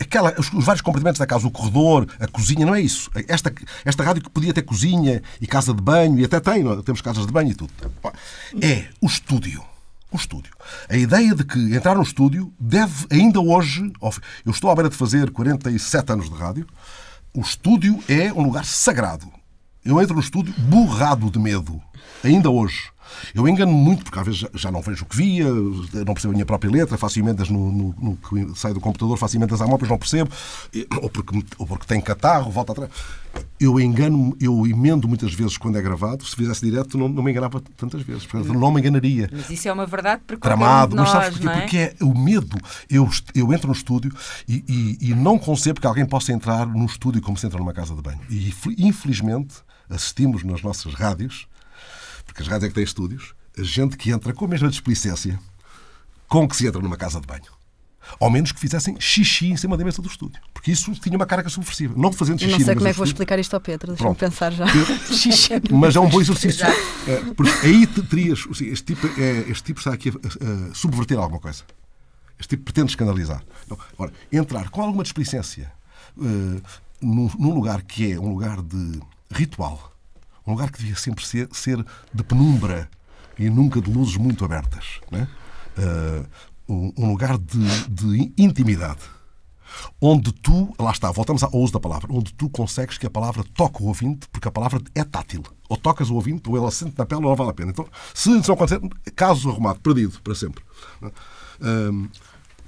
Aquela, os, os vários compartimentos da casa, o corredor, a cozinha, não é isso. Esta, esta rádio que podia ter cozinha e casa de banho, e até tem, não é? temos casas de banho e tudo. É o estúdio. O estúdio. A ideia de que entrar no estúdio deve, ainda hoje. Eu estou à beira de fazer 47 anos de rádio. O estúdio é um lugar sagrado. Eu entro no estúdio borrado de medo. Ainda hoje. Eu engano muito, porque às vezes já, não vejo o que via, não percebo a minha própria letra, faço emendas no, no, no que sai do computador, faço emendas à mão, depois não percebo, ou porque, ou porque tem catarro, volta atrás. Eu engano, eu emendo muitas vezes quando é gravado, se fizesse direto não, não me enganava tantas vezes, portanto não me enganaria. Mas isso é uma verdade porque Tramado, um nós, mas sabes porquê? É? Porque é o medo. Eu, eu entro no estúdio e, e, e não concebo que alguém possa entrar num estúdio como se entra numa casa de banho. E infelizmente assistimos nas nossas rádios porque as rádios é que têm estúdios, a gente que entra com a mesma displicência com que se entra numa casa de banho. Ao menos que fizessem xixi em cima da mesa do estúdio. Porque isso tinha uma carga subversiva. Não fazendo xixi Não sei como é que vou explicar isto ao Pedro, deixa-me pensar já. <laughs> xixi. Mas é um bom exercício. É, porque aí te terias. Este tipo, é, este tipo está aqui a, subverter alguma coisa. Este tipo pretende escandalizar. Não. Ora, entrar com alguma displicência eh, num lugar que é um lugar de ritual, um lugar que devia sempre ser, ser de penumbra e nunca de luzes muito abertas, né? Eh, um, lugar de, de intimidade, onde tu, lá está, voltamos ao uso da palavra, onde tu consegues que a palavra toque o ouvinte, porque a palavra é tátil. Ou tocas o ouvinte, ou ele assente na pele, ou não vale a pena. Então, se isso não acontecer, caso arrumado, perdido para sempre. Hum,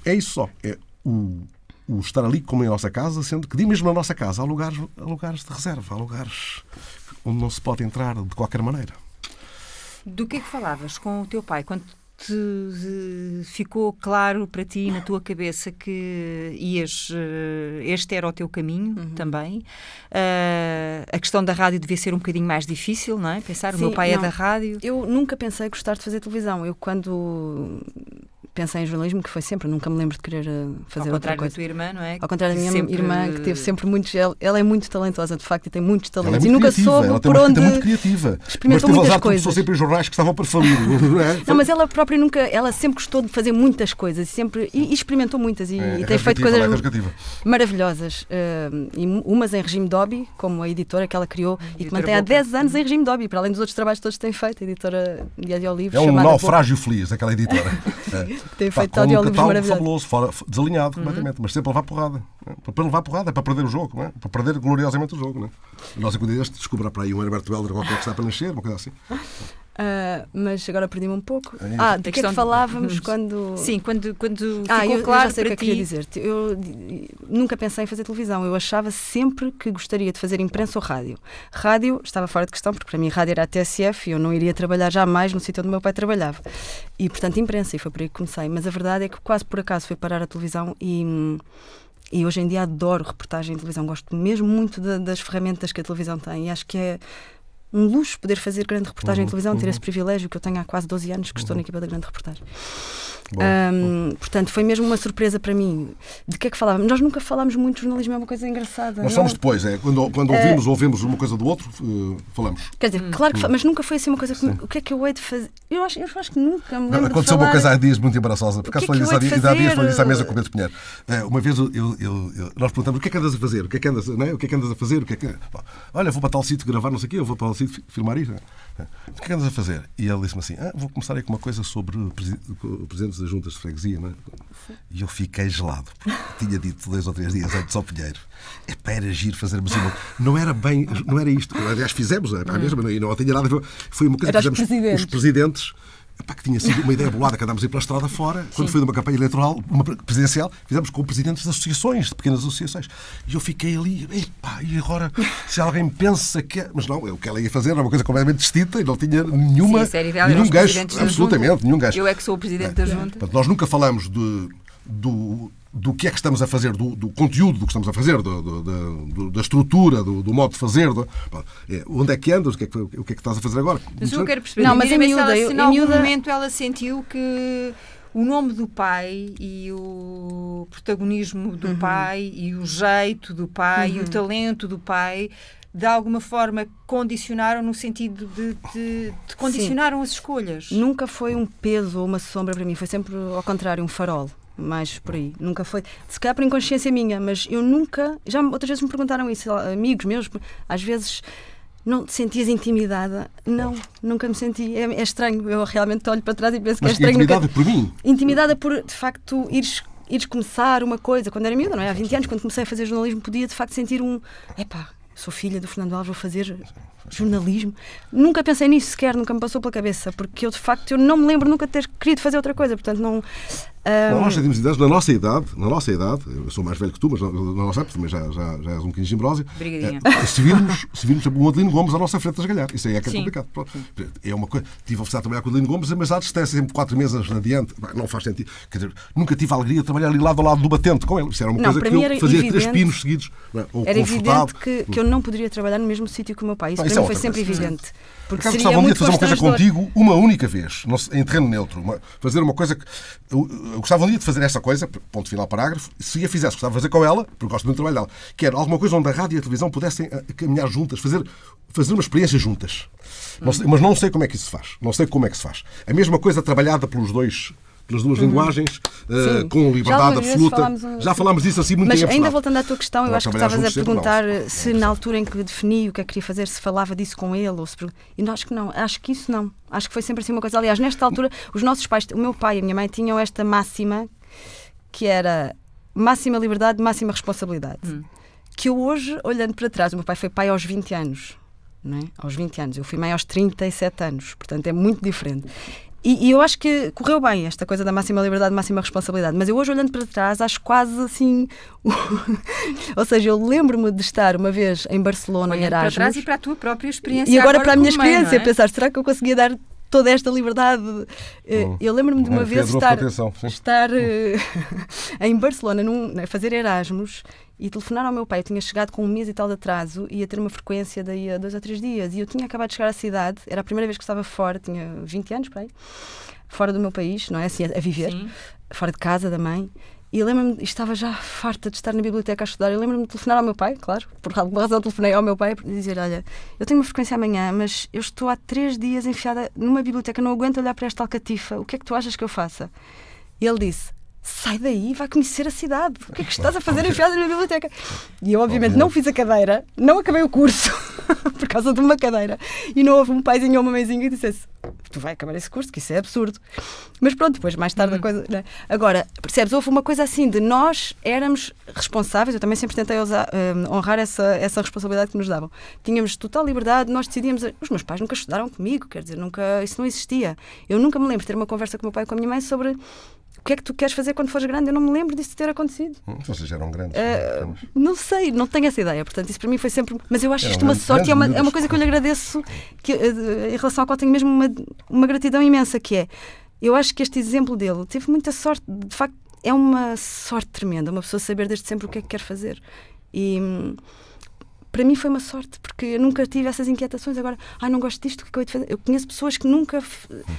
é isso só. É o, o estar ali como em nossa casa, sendo que, mesmo na nossa casa, há lugares, há lugares de reserva, há lugares onde não se pode entrar de qualquer maneira. Do que é que falavas com o teu pai quando te eh, ficou claro para ti na tua cabeça que ias eh, este era o teu caminho Uhum. também Eh, a questão da rádio devia ser um bocadinho mais difícil não é pensar o meu Sim, pai é não. da rádio Eu nunca pensei gostar de fazer televisão. Eu, quando pensei em jornalismo, que foi sempre, nunca me lembro de querer eh, fazer ao outra contrário da coisa. tua irmã não é Ao contrário da minha sempre- irmã, que teve sempre muitos. Ela, ela é muito talentosa, de facto, e tem muitos Ela é talentos. muito e nunca criativa, soube ela por onde. escrita muito criativa. experimentou mas teve muitas coisas. começou sempre em jornais que estavam para falir. <laughs> Não, é? Não, mas ela própria nunca, ela sempre gostou de fazer muitas coisas e sempre e, e experimentou muitas e, É, e é tem feito ela é coisas rasgativa. maravilhosas. eh, e umas em regime Dobby, como a editora que ela criou e que mantém há Boca. 10 anos em regime Dobby, para além dos outros trabalhos todos que tem feito, a editora de audiolivros É um chamada naufrágio feliz, aquela editora. <laughs> Tem feito um audiolivros catálogo maravilhosos. fabuloso, fora, desalinhado completamente, mas sempre a levar porrada. não é? Para levar porrada, é para perder o jogo, não é? para perder gloriosamente o jogo. Não é? A nossa coisa deste descobrirá para aí um Herberto Helder qualquer que está para nascer, uma coisa assim. Ah, mas agora perdi-me um pouco. É. Ah, de que é que de- falávamos <laughs> quando. sim quando quando Ah, ficou eu, eu claro já sei o que eu queria ti dizer. Eu nunca pensei em fazer televisão. Eu achava sempre que gostaria de fazer imprensa ou rádio. Rádio estava fora de questão, porque para mim rádio era a TSF e eu não iria trabalhar jamais no sítio onde o meu pai trabalhava. E, portanto, imprensa, e foi por aí que comecei. Mas a verdade é que quase por acaso fui parar a televisão e. E hoje em dia adoro reportagem em televisão, gosto mesmo muito da- das ferramentas que a televisão tem e acho que é um luxo poder fazer grande reportagem em Uhum, televisão, ter uhum. esse privilégio que eu tenho há quase 12 anos que estou na equipa da grande reportagem. Bom, Hum, portanto, foi mesmo uma surpresa para mim. De que é que falávamos? Nós nunca falámos muito de jornalismo, é uma coisa engraçada. Nós não? somos depois, é, quando, quando ouvimos ou ouvimos uma coisa do outro, eh, falamos. Quer dizer, claro que fa- mas nunca foi assim uma coisa que. O que é que eu hei de fazer? Eu acho, eu acho que nunca me lembro Aconteceu de falar... uma coisa há dias muito embaraçosa. Por O que acaso é falei disso há dias, falei disso à mesa com o Pedro Pinheiro. Eh, uma vez eu, eu- eu- eu- nós perguntamos o que é que andas a fazer, o que é que andas, não é? o que é que andas a fazer, o que é que. Bom, olha, vou para tal sítio gravar, não sei o quê, eu vou para filmar isto. Eh, O que é que andas a fazer? E ele disse-me assim: ah, vou começar aí com uma coisa sobre o presi- o presidente das juntas de freguesia, não é? E eu fiquei gelado, porque tinha dito dois ou três dias antes ao Pinheiro: é para era giro fazermos uma. Não era bem, não era isto. Aliás, fizemos, é, pá, mesmo, e não tinha nada a ver. Foi uma coisa Era que os fizemos. presidentes. Os presidentes. Epá, que tinha sido uma ideia bolada que andámos a ir pela estrada fora, quando foi de uma campanha eleitoral, uma presidencial, fizemos com presidentes de associações, de pequenas associações. E eu fiquei ali, epá, e agora, se alguém pensa que. é- Mas não, o que ela ia fazer era uma coisa completamente distinta e não tinha nenhuma. Sim, eram nenhum da absolutamente, nenhum gancho. eu é que sou o presidente da junta Portanto, nós nunca falamos de, do, do que é que estamos a fazer, do, do conteúdo do que estamos a fazer, do- do- da- do- da estrutura, do, do modo de fazer. é, onde é que andas? O que é que, o que é que estás a fazer agora? Mas eu quero perceber, Não, não, mas em miúda, ela, se algum miúda- momento ela sentiu que o nome do pai e o protagonismo do Uhum. pai e o jeito do pai e o talento do pai de alguma forma condicionaram no sentido de, de, de condicionaram as escolhas. Nunca foi um peso ou uma sombra para mim, foi sempre ao contrário, um farol. Mais por aí. Nunca foi. Se calhar por inconsciência minha, mas eu nunca. Já outras vezes me perguntaram isso, amigos meus, às vezes. Não te sentias intimidada? Não, nunca me senti. É, é estranho. Eu realmente olho para trás e penso que é Mas estranho. nunca- intimidade por mim. intimidada por, de facto, ires, ires começar uma coisa. Quando era miúda, não é? Há 20 anos, quando comecei a fazer jornalismo, podia, de facto, sentir um... Epá, sou filha do Fernando Alves, vou fazer jornalismo. Nunca pensei nisso sequer, nunca me passou pela cabeça, porque eu de facto eu não me lembro nunca de ter querido fazer outra coisa, portanto não. Nós tínhamos ideias, na nossa idade, na nossa idade, eu sou mais velho que tu, mas na, na nossa época também já, já, já és um bocadinho gimbrósia. É, se virmos, se virmos o Adelino Gomes à nossa frente a esgalhar, isso aí é que é Sim. complicado. É uma coisa, tive a oportunidade de trabalhar com o Adelino Gomes, mas à distância, sempre quatro meses adiante, não faz sentido. Quer dizer, nunca tive a alegria de trabalhar ali lado ao lado do batente com ele. Isso era uma não, coisa que eu fazia evidente, três pinos seguidos. É? ou era evidente que, que eu não poderia trabalhar no mesmo sítio que o meu pai. Isso para isso mim é foi sempre coisa. evidente. Porque Por gostava um dia de fazer uma coisa contigo uma única vez, em terreno neutro. Uma, fazer uma coisa que. Eu, eu gostava um dia de fazer essa coisa, ponto final, parágrafo, se a fizesse, gostava de fazer com ela, porque gosto muito do trabalho dela, que era alguma coisa onde a rádio e a televisão pudessem eh, caminhar juntas, fazer, fazer uma experiência juntas. Não sei, mas não sei como é que isso se faz. Não sei como é que se faz. A mesma coisa trabalhada pelos dois pelas duas uhum. linguagens, uh, com liberdade Já absoluta. Falámos um... Já falámos disso assim muito Mas tempo. ainda voltando à tua questão, eu acho que estavas a perguntar não. se na altura em que defini o que é que queria fazer, se falava disso com ele ou se... E não, acho que não, acho que isso não. Acho que foi sempre assim uma coisa. Aliás, nesta altura, os nossos pais, o meu pai e a minha mãe tinham esta máxima que era máxima liberdade, máxima responsabilidade. Hum. Que eu hoje, olhando para trás, o meu pai foi pai aos 20 anos. Não é? Aos 20 anos. Eu fui mãe aos 37 anos. Portanto, é muito diferente. E, e, eu acho que correu bem esta coisa da máxima liberdade, máxima responsabilidade. Mas eu hoje, olhando para trás, acho quase assim. <laughs> Ou seja, eu lembro-me de estar uma vez em Barcelona, olhando em Erasmus. para trás e para a tua própria experiência. E agora, agora para a minha experiência, mãe, é? pensar, será que eu conseguia dar toda esta liberdade. Eh, hum. Eu lembro-me de uma é, vez estar, estar eh, <laughs> em Barcelona num, a fazer Erasmus e telefonar ao meu pai. Eu tinha chegado com um mês e tal de atraso e ia ter uma frequência daí a dois ou três dias. E eu tinha acabado de chegar à cidade, era a primeira vez que estava fora, tinha 20 anos, pai, fora do meu país, não é? Assim, a viver, Sim. fora de casa da mãe. E lembro-me, estava já farta de estar na biblioteca a estudar. Eu lembro-me de telefonar ao meu pai, claro, por alguma razão telefonei ao meu pai para dizer: Olha, eu tenho uma frequência amanhã, mas eu estou há três dias enfiada numa biblioteca, não aguento olhar para esta alcatifa. O que é que tu achas que eu faça? E ele disse: sai daí, vai conhecer a cidade. O que é que estás a fazer <laughs> enfiada na biblioteca? E eu, obviamente, não fiz a cadeira, não acabei o curso <laughs> por causa de uma cadeira. E não houve um paizinho ou uma mãezinha que dissesse: Tu vai acabar esse curso, que isso é absurdo. Mas pronto, depois, mais tarde, a uhum. coisa. Né? Agora, percebes? Houve uma coisa assim de nós éramos responsáveis, eu também sempre tentei usar, um, honrar essa, essa responsabilidade que nos davam. Tínhamos total liberdade, nós decidíamos. Os meus pais nunca estudaram comigo, quer dizer, nunca, isso não existia. Eu nunca me lembro de ter uma conversa com o meu pai e com a minha mãe sobre que é que tu queres fazer quando fores grande? Eu não me lembro disso ter acontecido. Hum, vocês eram grandes. Uh, não sei, não tenho essa ideia. Portanto, isso para mim foi sempre. Mas eu acho eram isto uma sorte e é uma, é uma coisa que eu lhe agradeço, que, uh, em relação ao qual tenho mesmo uma, uma gratidão imensa, que é. Eu acho que este exemplo dele teve muita sorte, de facto, é uma sorte tremenda, uma pessoa saber desde sempre o que é que quer fazer. E para mim foi uma sorte, porque eu nunca tive essas inquietações. Agora, ai, não gosto disto, o que é que eu de fazer? Eu conheço pessoas que nunca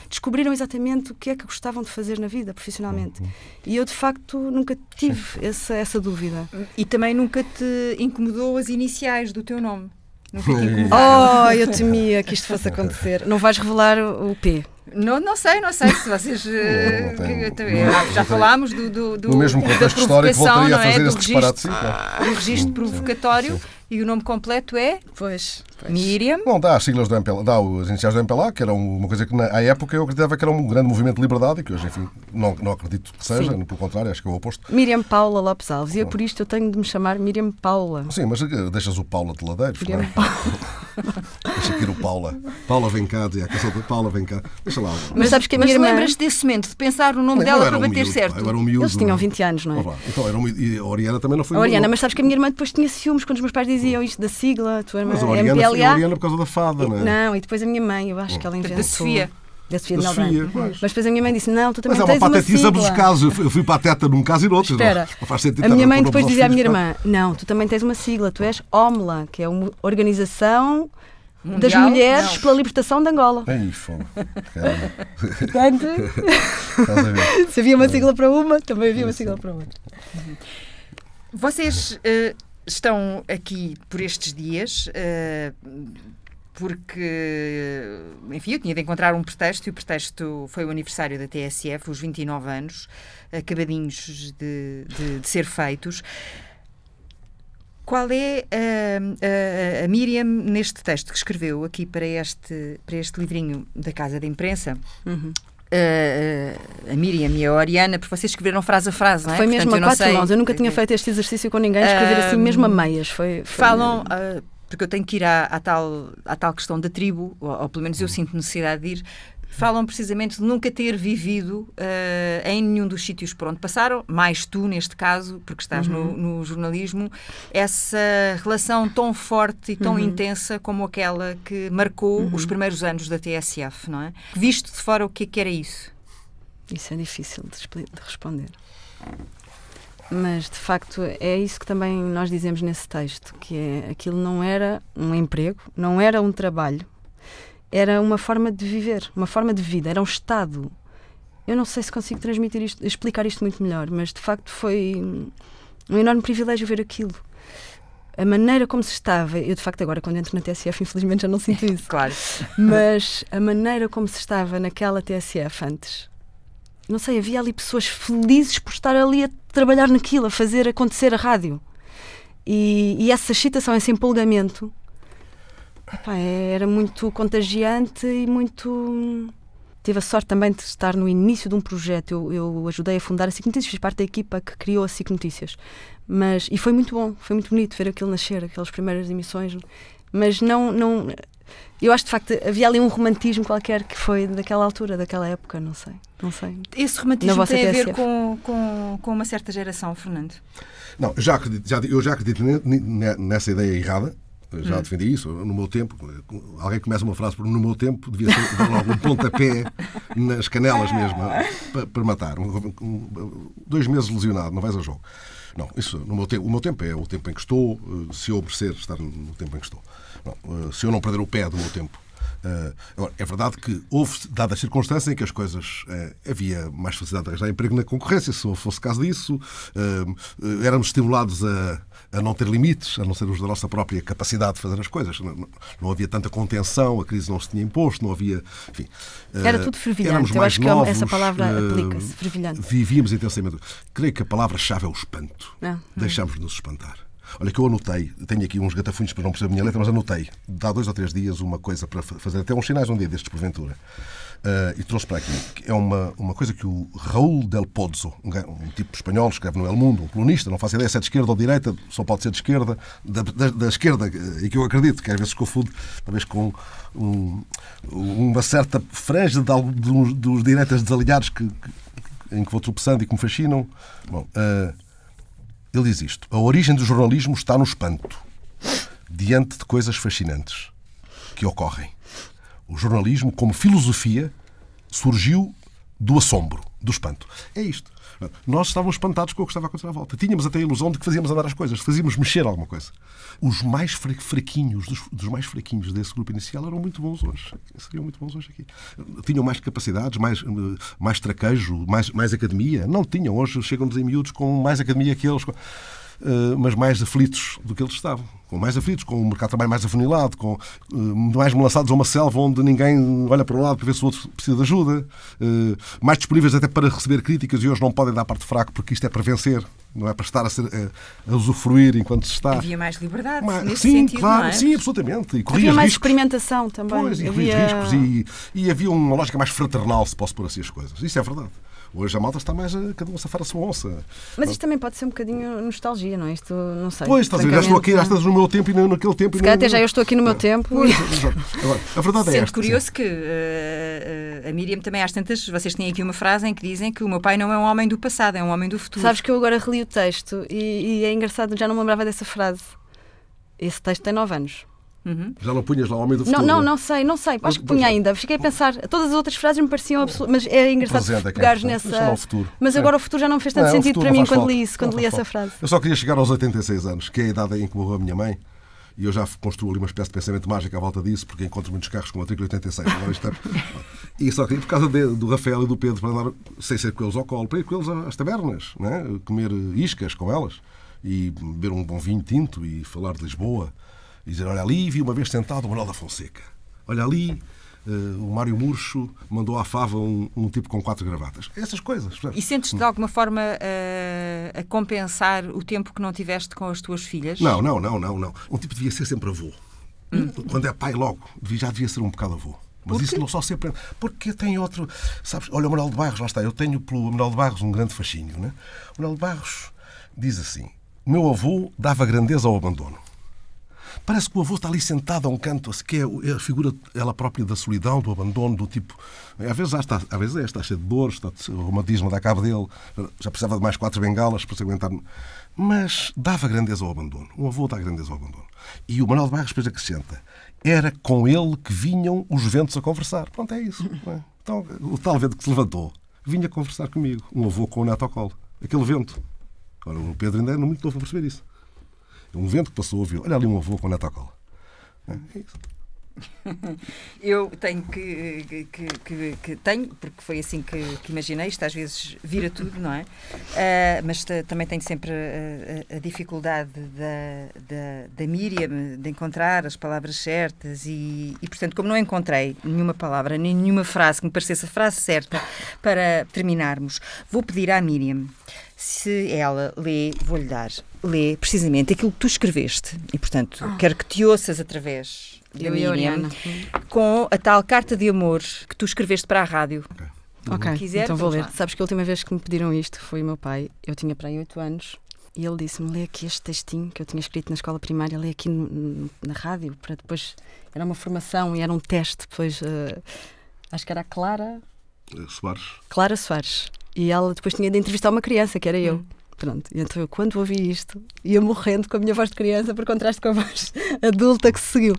descobriram exatamente o que é que gostavam de fazer na vida, profissionalmente. Uhum. E eu, de facto, nunca tive essa, essa dúvida. E também nunca te incomodou as iniciais do teu nome? Oh, eu temia que isto fosse acontecer. Não vais revelar o P. Não, não sei, não sei se vocês. Uh, <laughs> não, que, já falámos do, do, do, no mesmo contexto histórico voltaria a é? fazer é? esse disparate, sim. Do registro provocatório. Sim. E o nome completo é? Pois. pois. Miriam. Bom, dá as siglas do MPLA, dá as iniciais do MPLA, que era uma coisa que na época eu acreditava que era um grande movimento de liberdade e que hoje, enfim, não, não acredito que seja, Sim. pelo contrário, acho que é o oposto. Miriam Paula Lopes Alves, e é por isto eu tenho de me chamar Miriam Paula. Sim, mas eh, deixas o Paula de ladeiros. Miriam não é? Paula. <laughs> Deixa aqui o Paula. Paula vem cá, dizia, a Paula vem cá. Deixa lá. Mas, mas sabes que a minha irmã... lembras desse momento, de pensar no nome não, dela para um bater miúdo, certo? Era um miúdo, Eles tinham 20 anos, não é? então, era um, e a Oriana também não foi A Oriana, mas sabes que a minha irmã depois tinha ciúmes quando os meus pais diziam isto da sigla a tua irmã Mas a Oriana, MPLA. A Oriana por causa da fada, não é? Não, e depois a minha mãe, eu acho que ela inventou. Da Sofia. Da Sofia de Melbrano. Mas depois a minha mãe disse: Não, tu também Mas tens é uma patetice casos. Eu fui pateta num caso e no outro. Espera. Não, faz sentido a minha mãe depois dizia à minha irmã: Não, tu também tens uma sigla. Tu és OMLA, que é uma organização Mundial? das mulheres não. pela libertação de Angola. Ei, fogo. Portanto, <laughs> se havia uma sigla para uma, também havia uma sigla para outra. Vocês uh, estão aqui por estes dias. Uh, porque, enfim, eu tinha de encontrar um pretexto e o pretexto foi o aniversário da TSF, os 29 anos, acabadinhos de, de, de ser feitos. Qual é a, a, a, Miriam neste texto que escreveu aqui para este, para este livrinho da Casa de Imprensa? Uhum. Uh, a Miriam e a Oriana, porque vocês escreveram frase a frase, não é? Foi mesmo Portanto, a quatro sei... mãos. Eu nunca tinha feito este exercício com ninguém, escrever uh, assim mesmo a meias. Foi, foi... Falam. Uh, porque eu tenho que ir à, à tal, à tal questão da tribo, ou, ou pelo menos eu sinto necessidade de ir, falam precisamente de nunca ter vivido uh, em nenhum dos sítios por onde passaram, mais tu neste caso, porque estás uhum. no, no, jornalismo, essa relação tão forte e tão uhum. intensa como aquela que marcou uhum. os primeiros anos da TSF, não é? Visto de fora, o que é que era isso? Isso é difícil de, de responder. Mas de facto é isso que também nós dizemos nesse texto, que é aquilo não era um emprego, não era um trabalho, era uma forma de viver, uma forma de vida, era um estado. Eu não sei se consigo transmitir isto, explicar isto muito melhor, mas de facto foi um enorme privilégio ver aquilo. A maneira como se estava, eu de facto agora quando entro na TSF infelizmente já não sinto <laughs> isso. claro. Mas a maneira como se estava naquela TSF antes, não sei, havia ali pessoas felizes por estar ali a trabalhar naquilo, a fazer acontecer a rádio. E, e essa excitação, esse empolgamento Epá, era muito contagiante e muito. Tive a sorte também de estar no início de um projeto. Eu, eu ajudei a fundar a SIC Notícias, fiz parte da equipa que criou a SIC Notícias. Mas, e foi muito bom, foi muito bonito ver aquilo nascer, aquelas primeiras emissões. Mas não, não. Eu acho de facto havia ali um romantismo qualquer que foi daquela altura, daquela época, não sei. Não sei. Esse romantismo tem a ver com, com, com uma certa geração, Fernando? Não, já acredito, já, eu já acredito nessa ideia errada já hum. defendi isso. No meu tempo, alguém começa uma frase por no meu tempo, devia ser dar logo um pontapé nas canelas mesmo, para, para matar. Dois meses lesionado, não vais a jogo. Não, isso, no meu tempo, o meu tempo é o tempo em que estou, eh, se eu merecer estar no tempo em que estou. Não, eh, se eu não perder o pé do meu tempo agora, é verdade que houve dadas as circunstâncias em que as coisas uh, havia mais facilidade de arranjar emprego na concorrência, se fosse caso disso, uh, éramos estimulados a, a, não ter limites, a não ser os da nossa própria capacidade de fazer as coisas. Não, não havia tanta contenção, a crise não se tinha imposto, não havia. Enfim, Era tudo fervilhante. Eu acho novos, que essa palavra aplica-se, fervilhante. Vivíamos intensamente. Creio que a palavra-chave é o espanto. Ah, Deixámos-nos espantar. Olha, que eu anotei, tenho aqui uns gatafunhos para não perceber a minha letra, mas anotei, há dois ou três dias, uma coisa para fazer, até uns sinais um dia destes, porventura. Uh, e trouxe para aqui. É uma, uma coisa que o Raul Del Pozo, um, um tipo espanhol, escreve no El Mundo, um colunista, não faço ideia se é de esquerda ou de direita, só pode ser de esquerda, da, da, da esquerda, e que eu acredito, que às vezes confundo, talvez com um, uma certa franja de, de, dos direitas desalinhados que, que, em que vou tropeçando e que me fascinam. Bom, uh, ele diz isto: a origem do jornalismo está no espanto, diante de coisas fascinantes que ocorrem. O jornalismo, como filosofia, surgiu do assombro, do espanto. É isto. Nós estávamos espantados com o que estava a acontecer à volta. Tínhamos até a ilusão de que fazíamos andar as coisas, fazíamos mexer alguma coisa. Os mais fraquinhos, dos, dos, mais fraquinhos desse grupo inicial eram muito bons hoje. Seriam muito bons hoje aqui. Tinham mais capacidades, mais, mais traquejo, mais, mais academia. Não tinham. Hoje chegam-nos em miúdos com mais academia que eles. Eh, mas mais aflitos do que eles estavam. Com mais aflitos, com o mercado de trabalho mais afunilado, com eh, mais lançados a uma selva onde ninguém olha para o lado para ver se o outro precisa de ajuda, eh, mais disponíveis até para receber críticas e hoje não podem dar parte fraco porque isto é para vencer, não é para estar a, ser, a, a usufruir enquanto se está. Havia mais liberdade mas, nesse sim, sentido, claro, é? sim, absolutamente. E havia mais riscos. experimentação também. Pois, e havia riscos e, e havia uma lógica mais fraternal, se posso pôr assim as coisas. Isso é verdade. Hoje a malta está mais a cada um a safar a sua onça. Mas isto também pode ser um bocadinho nostalgia, não é? Isto não sei. Pois, estás a ver, já estou aqui, já estás no meu tempo e naquele tempo. Se calhar até já eu estou aqui no meu tempo. Pois, Agora, a verdade Sendo é esta. curioso sim. que uh, a Miriam também às tantas, vocês têm aqui uma frase em que dizem que o meu pai não é um homem do passado, é um homem do futuro. Sabes que eu agora reli o texto e, e é engraçado, já não me lembrava dessa frase. Esse texto tem nove anos. Uhum. Já não punhas lá o homem do futuro? Não, não, não sei, não sei. Acho que punha ainda. Fiquei a pensar. Todas as outras frases me pareciam absolutas. Mas é engraçado Presente, pegares nessa. Mas agora o futuro já não fez tanto não, sentido para mim quando falta. li isso, quando li essa frase. Eu só queria chegar aos 86 anos, que é a idade em que morreu a minha mãe. E eu já construo ali uma espécie de pensamento mágico à volta disso, porque encontro muitos carros com matrícula 86. É... <laughs> e só queria, por causa de, do Rafael e do Pedro, para andar sem ser com eles ao colo, para ir com eles às tabernas, né? comer iscas com elas e beber um bom vinho tinto e falar de Lisboa e dizer, olha ali, vi uma vez sentado o Manuel da Fonseca. Olha ali, uh, o Mário Murcho mandou à fava um, um, tipo com quatro gravatas. Essas coisas. E sentes-te de alguma forma uh, a compensar o tempo que não tiveste com as tuas filhas? Não, não, não, não. não. Um tipo devia ser sempre avô. Hum. Quando é pai logo, já devia ser um bocado avô. Mas isso não só sempre. Porque tem outro. Sabes, olha o Manuel de Barros, lá está. Eu tenho pelo Manuel de Barros um grande fascínio. Né? O Manuel de Barros diz assim: meu avô dava grandeza ao abandono. Parece que o avô está ali sentado a um canto, que é a figura, ela própria da solidão, do abandono, do tipo. Às vezes, está, às vezes é, está cheio de dores, está, o romantismo dá cabo dele, já precisava de mais quatro bengalas para se aguentar. Mas dava grandeza ao abandono. Um avô dá grandeza ao abandono. E o Manuel de Barros depois acrescenta: era com ele que vinham os ventos a conversar. Pronto, é isso. É? Então, o tal vento que se levantou vinha conversar comigo. Um avô com o neto ao colo. Aquele vento. Ora, o Pedro ainda é muito novo para perceber isso. Um vento que passou, ouviu. Olha ali um avô com o neto ao colo. É, isso. <laughs> Eu tenho que, que, que, que, tenho, porque foi assim que, imaginei, isto às vezes vira tudo, não é? Uh, mas também tenho sempre a, a, a dificuldade da, da, da, Miriam de encontrar as palavras certas e, e, portanto, como não encontrei nenhuma palavra, nem nenhuma frase que me parecesse a frase certa para terminarmos, vou pedir à Miriam se ela lê, vou-lhe dar, lê precisamente aquilo que tu escreveste e, portanto, oh. quero que te ouças através eu e a Oriana. com a tal carta de amor que tu escreveste para a rádio. Ok, Quiser, então vou ler. Lá. Sabes que a última vez que me pediram isto foi o meu pai. Eu tinha para aí 8 anos e ele disse-me: lê aqui este textinho que eu tinha escrito na escola primária, lê aqui no, no, na rádio, para depois. Era uma formação e era um teste. Depois, uh, acho que era a Clara. Soares. Clara Soares. E ela depois tinha de entrevistar uma criança, que era eu. Hum. Pronto, então eu, quando ouvi isto, ia morrendo com a minha voz de criança por contraste com a voz <laughs> adulta que se seguiu.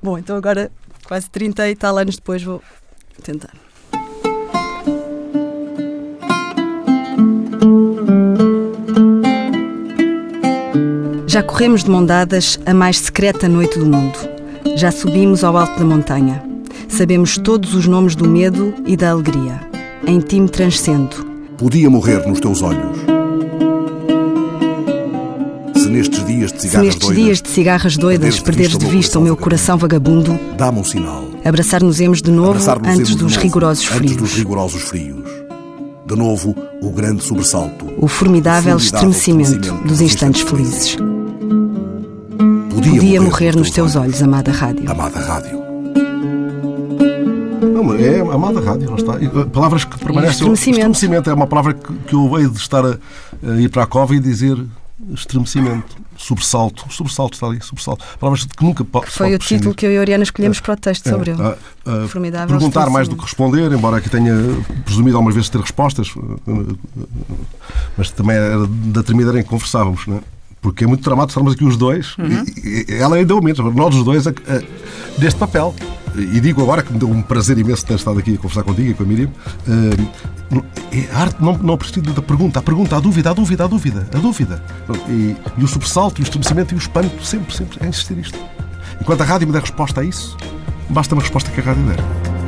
Bom, então agora, quase 30 e tal anos depois, vou tentar. Já corremos de mão dadas a mais secreta noite do mundo. Já subimos ao alto da montanha. Sabemos todos os nomes do medo e da alegria. Em ti me transcendo. Podia morrer nos teus olhos nestes dias de cigarras, nestes doidas, dias de cigarras doidas perderes de vista o meu coração vagabundo, dá-me um sinal. Abraçar-nos-emos de novo antes dos rigorosos frios. Antes dos rigorosos frios. De novo, o grande sobressalto. O formidável, o formidável estremecimento, estremecimento dos instantes felizes. Podia, Podia morrer nos teus olhos, olhos, amada rádio. Amada rádio. Não, é amada rádio, está. Eh, palavras que permanecem. Estremecimento. estremecimento é uma palavra que, que eu veio de estar a, a ir para a cova e dizer estremecimento, sobressalto, sobressalto está ali, sobressalto. Palavras que nunca pode Foi o título que eu e a Oriana escolhemos é, para o texto sobre é, ele. Uh, Formidável. Perguntar mais do que responder, embora aqui tenha presumido algumas vezes ter respostas, mas também era da tremida em que conversávamos, não é? Porque é muito dramático estarmos aqui os dois, uhum. e, e, ela ainda aumenta, nós os dois, a, a, deste papel. E digo agora que me deu um prazer imenso ter estado aqui a conversar contigo e com a Miriam. A arte não, não precisa da pergunta, a pergunta, a dúvida, a dúvida, a dúvida, a dúvida. E, e o sobressalto, e o estremecimento e o espanto, sempre, sempre é insistir isto. Enquanto a rádio me der resposta a isso, basta uma resposta que a rádio der.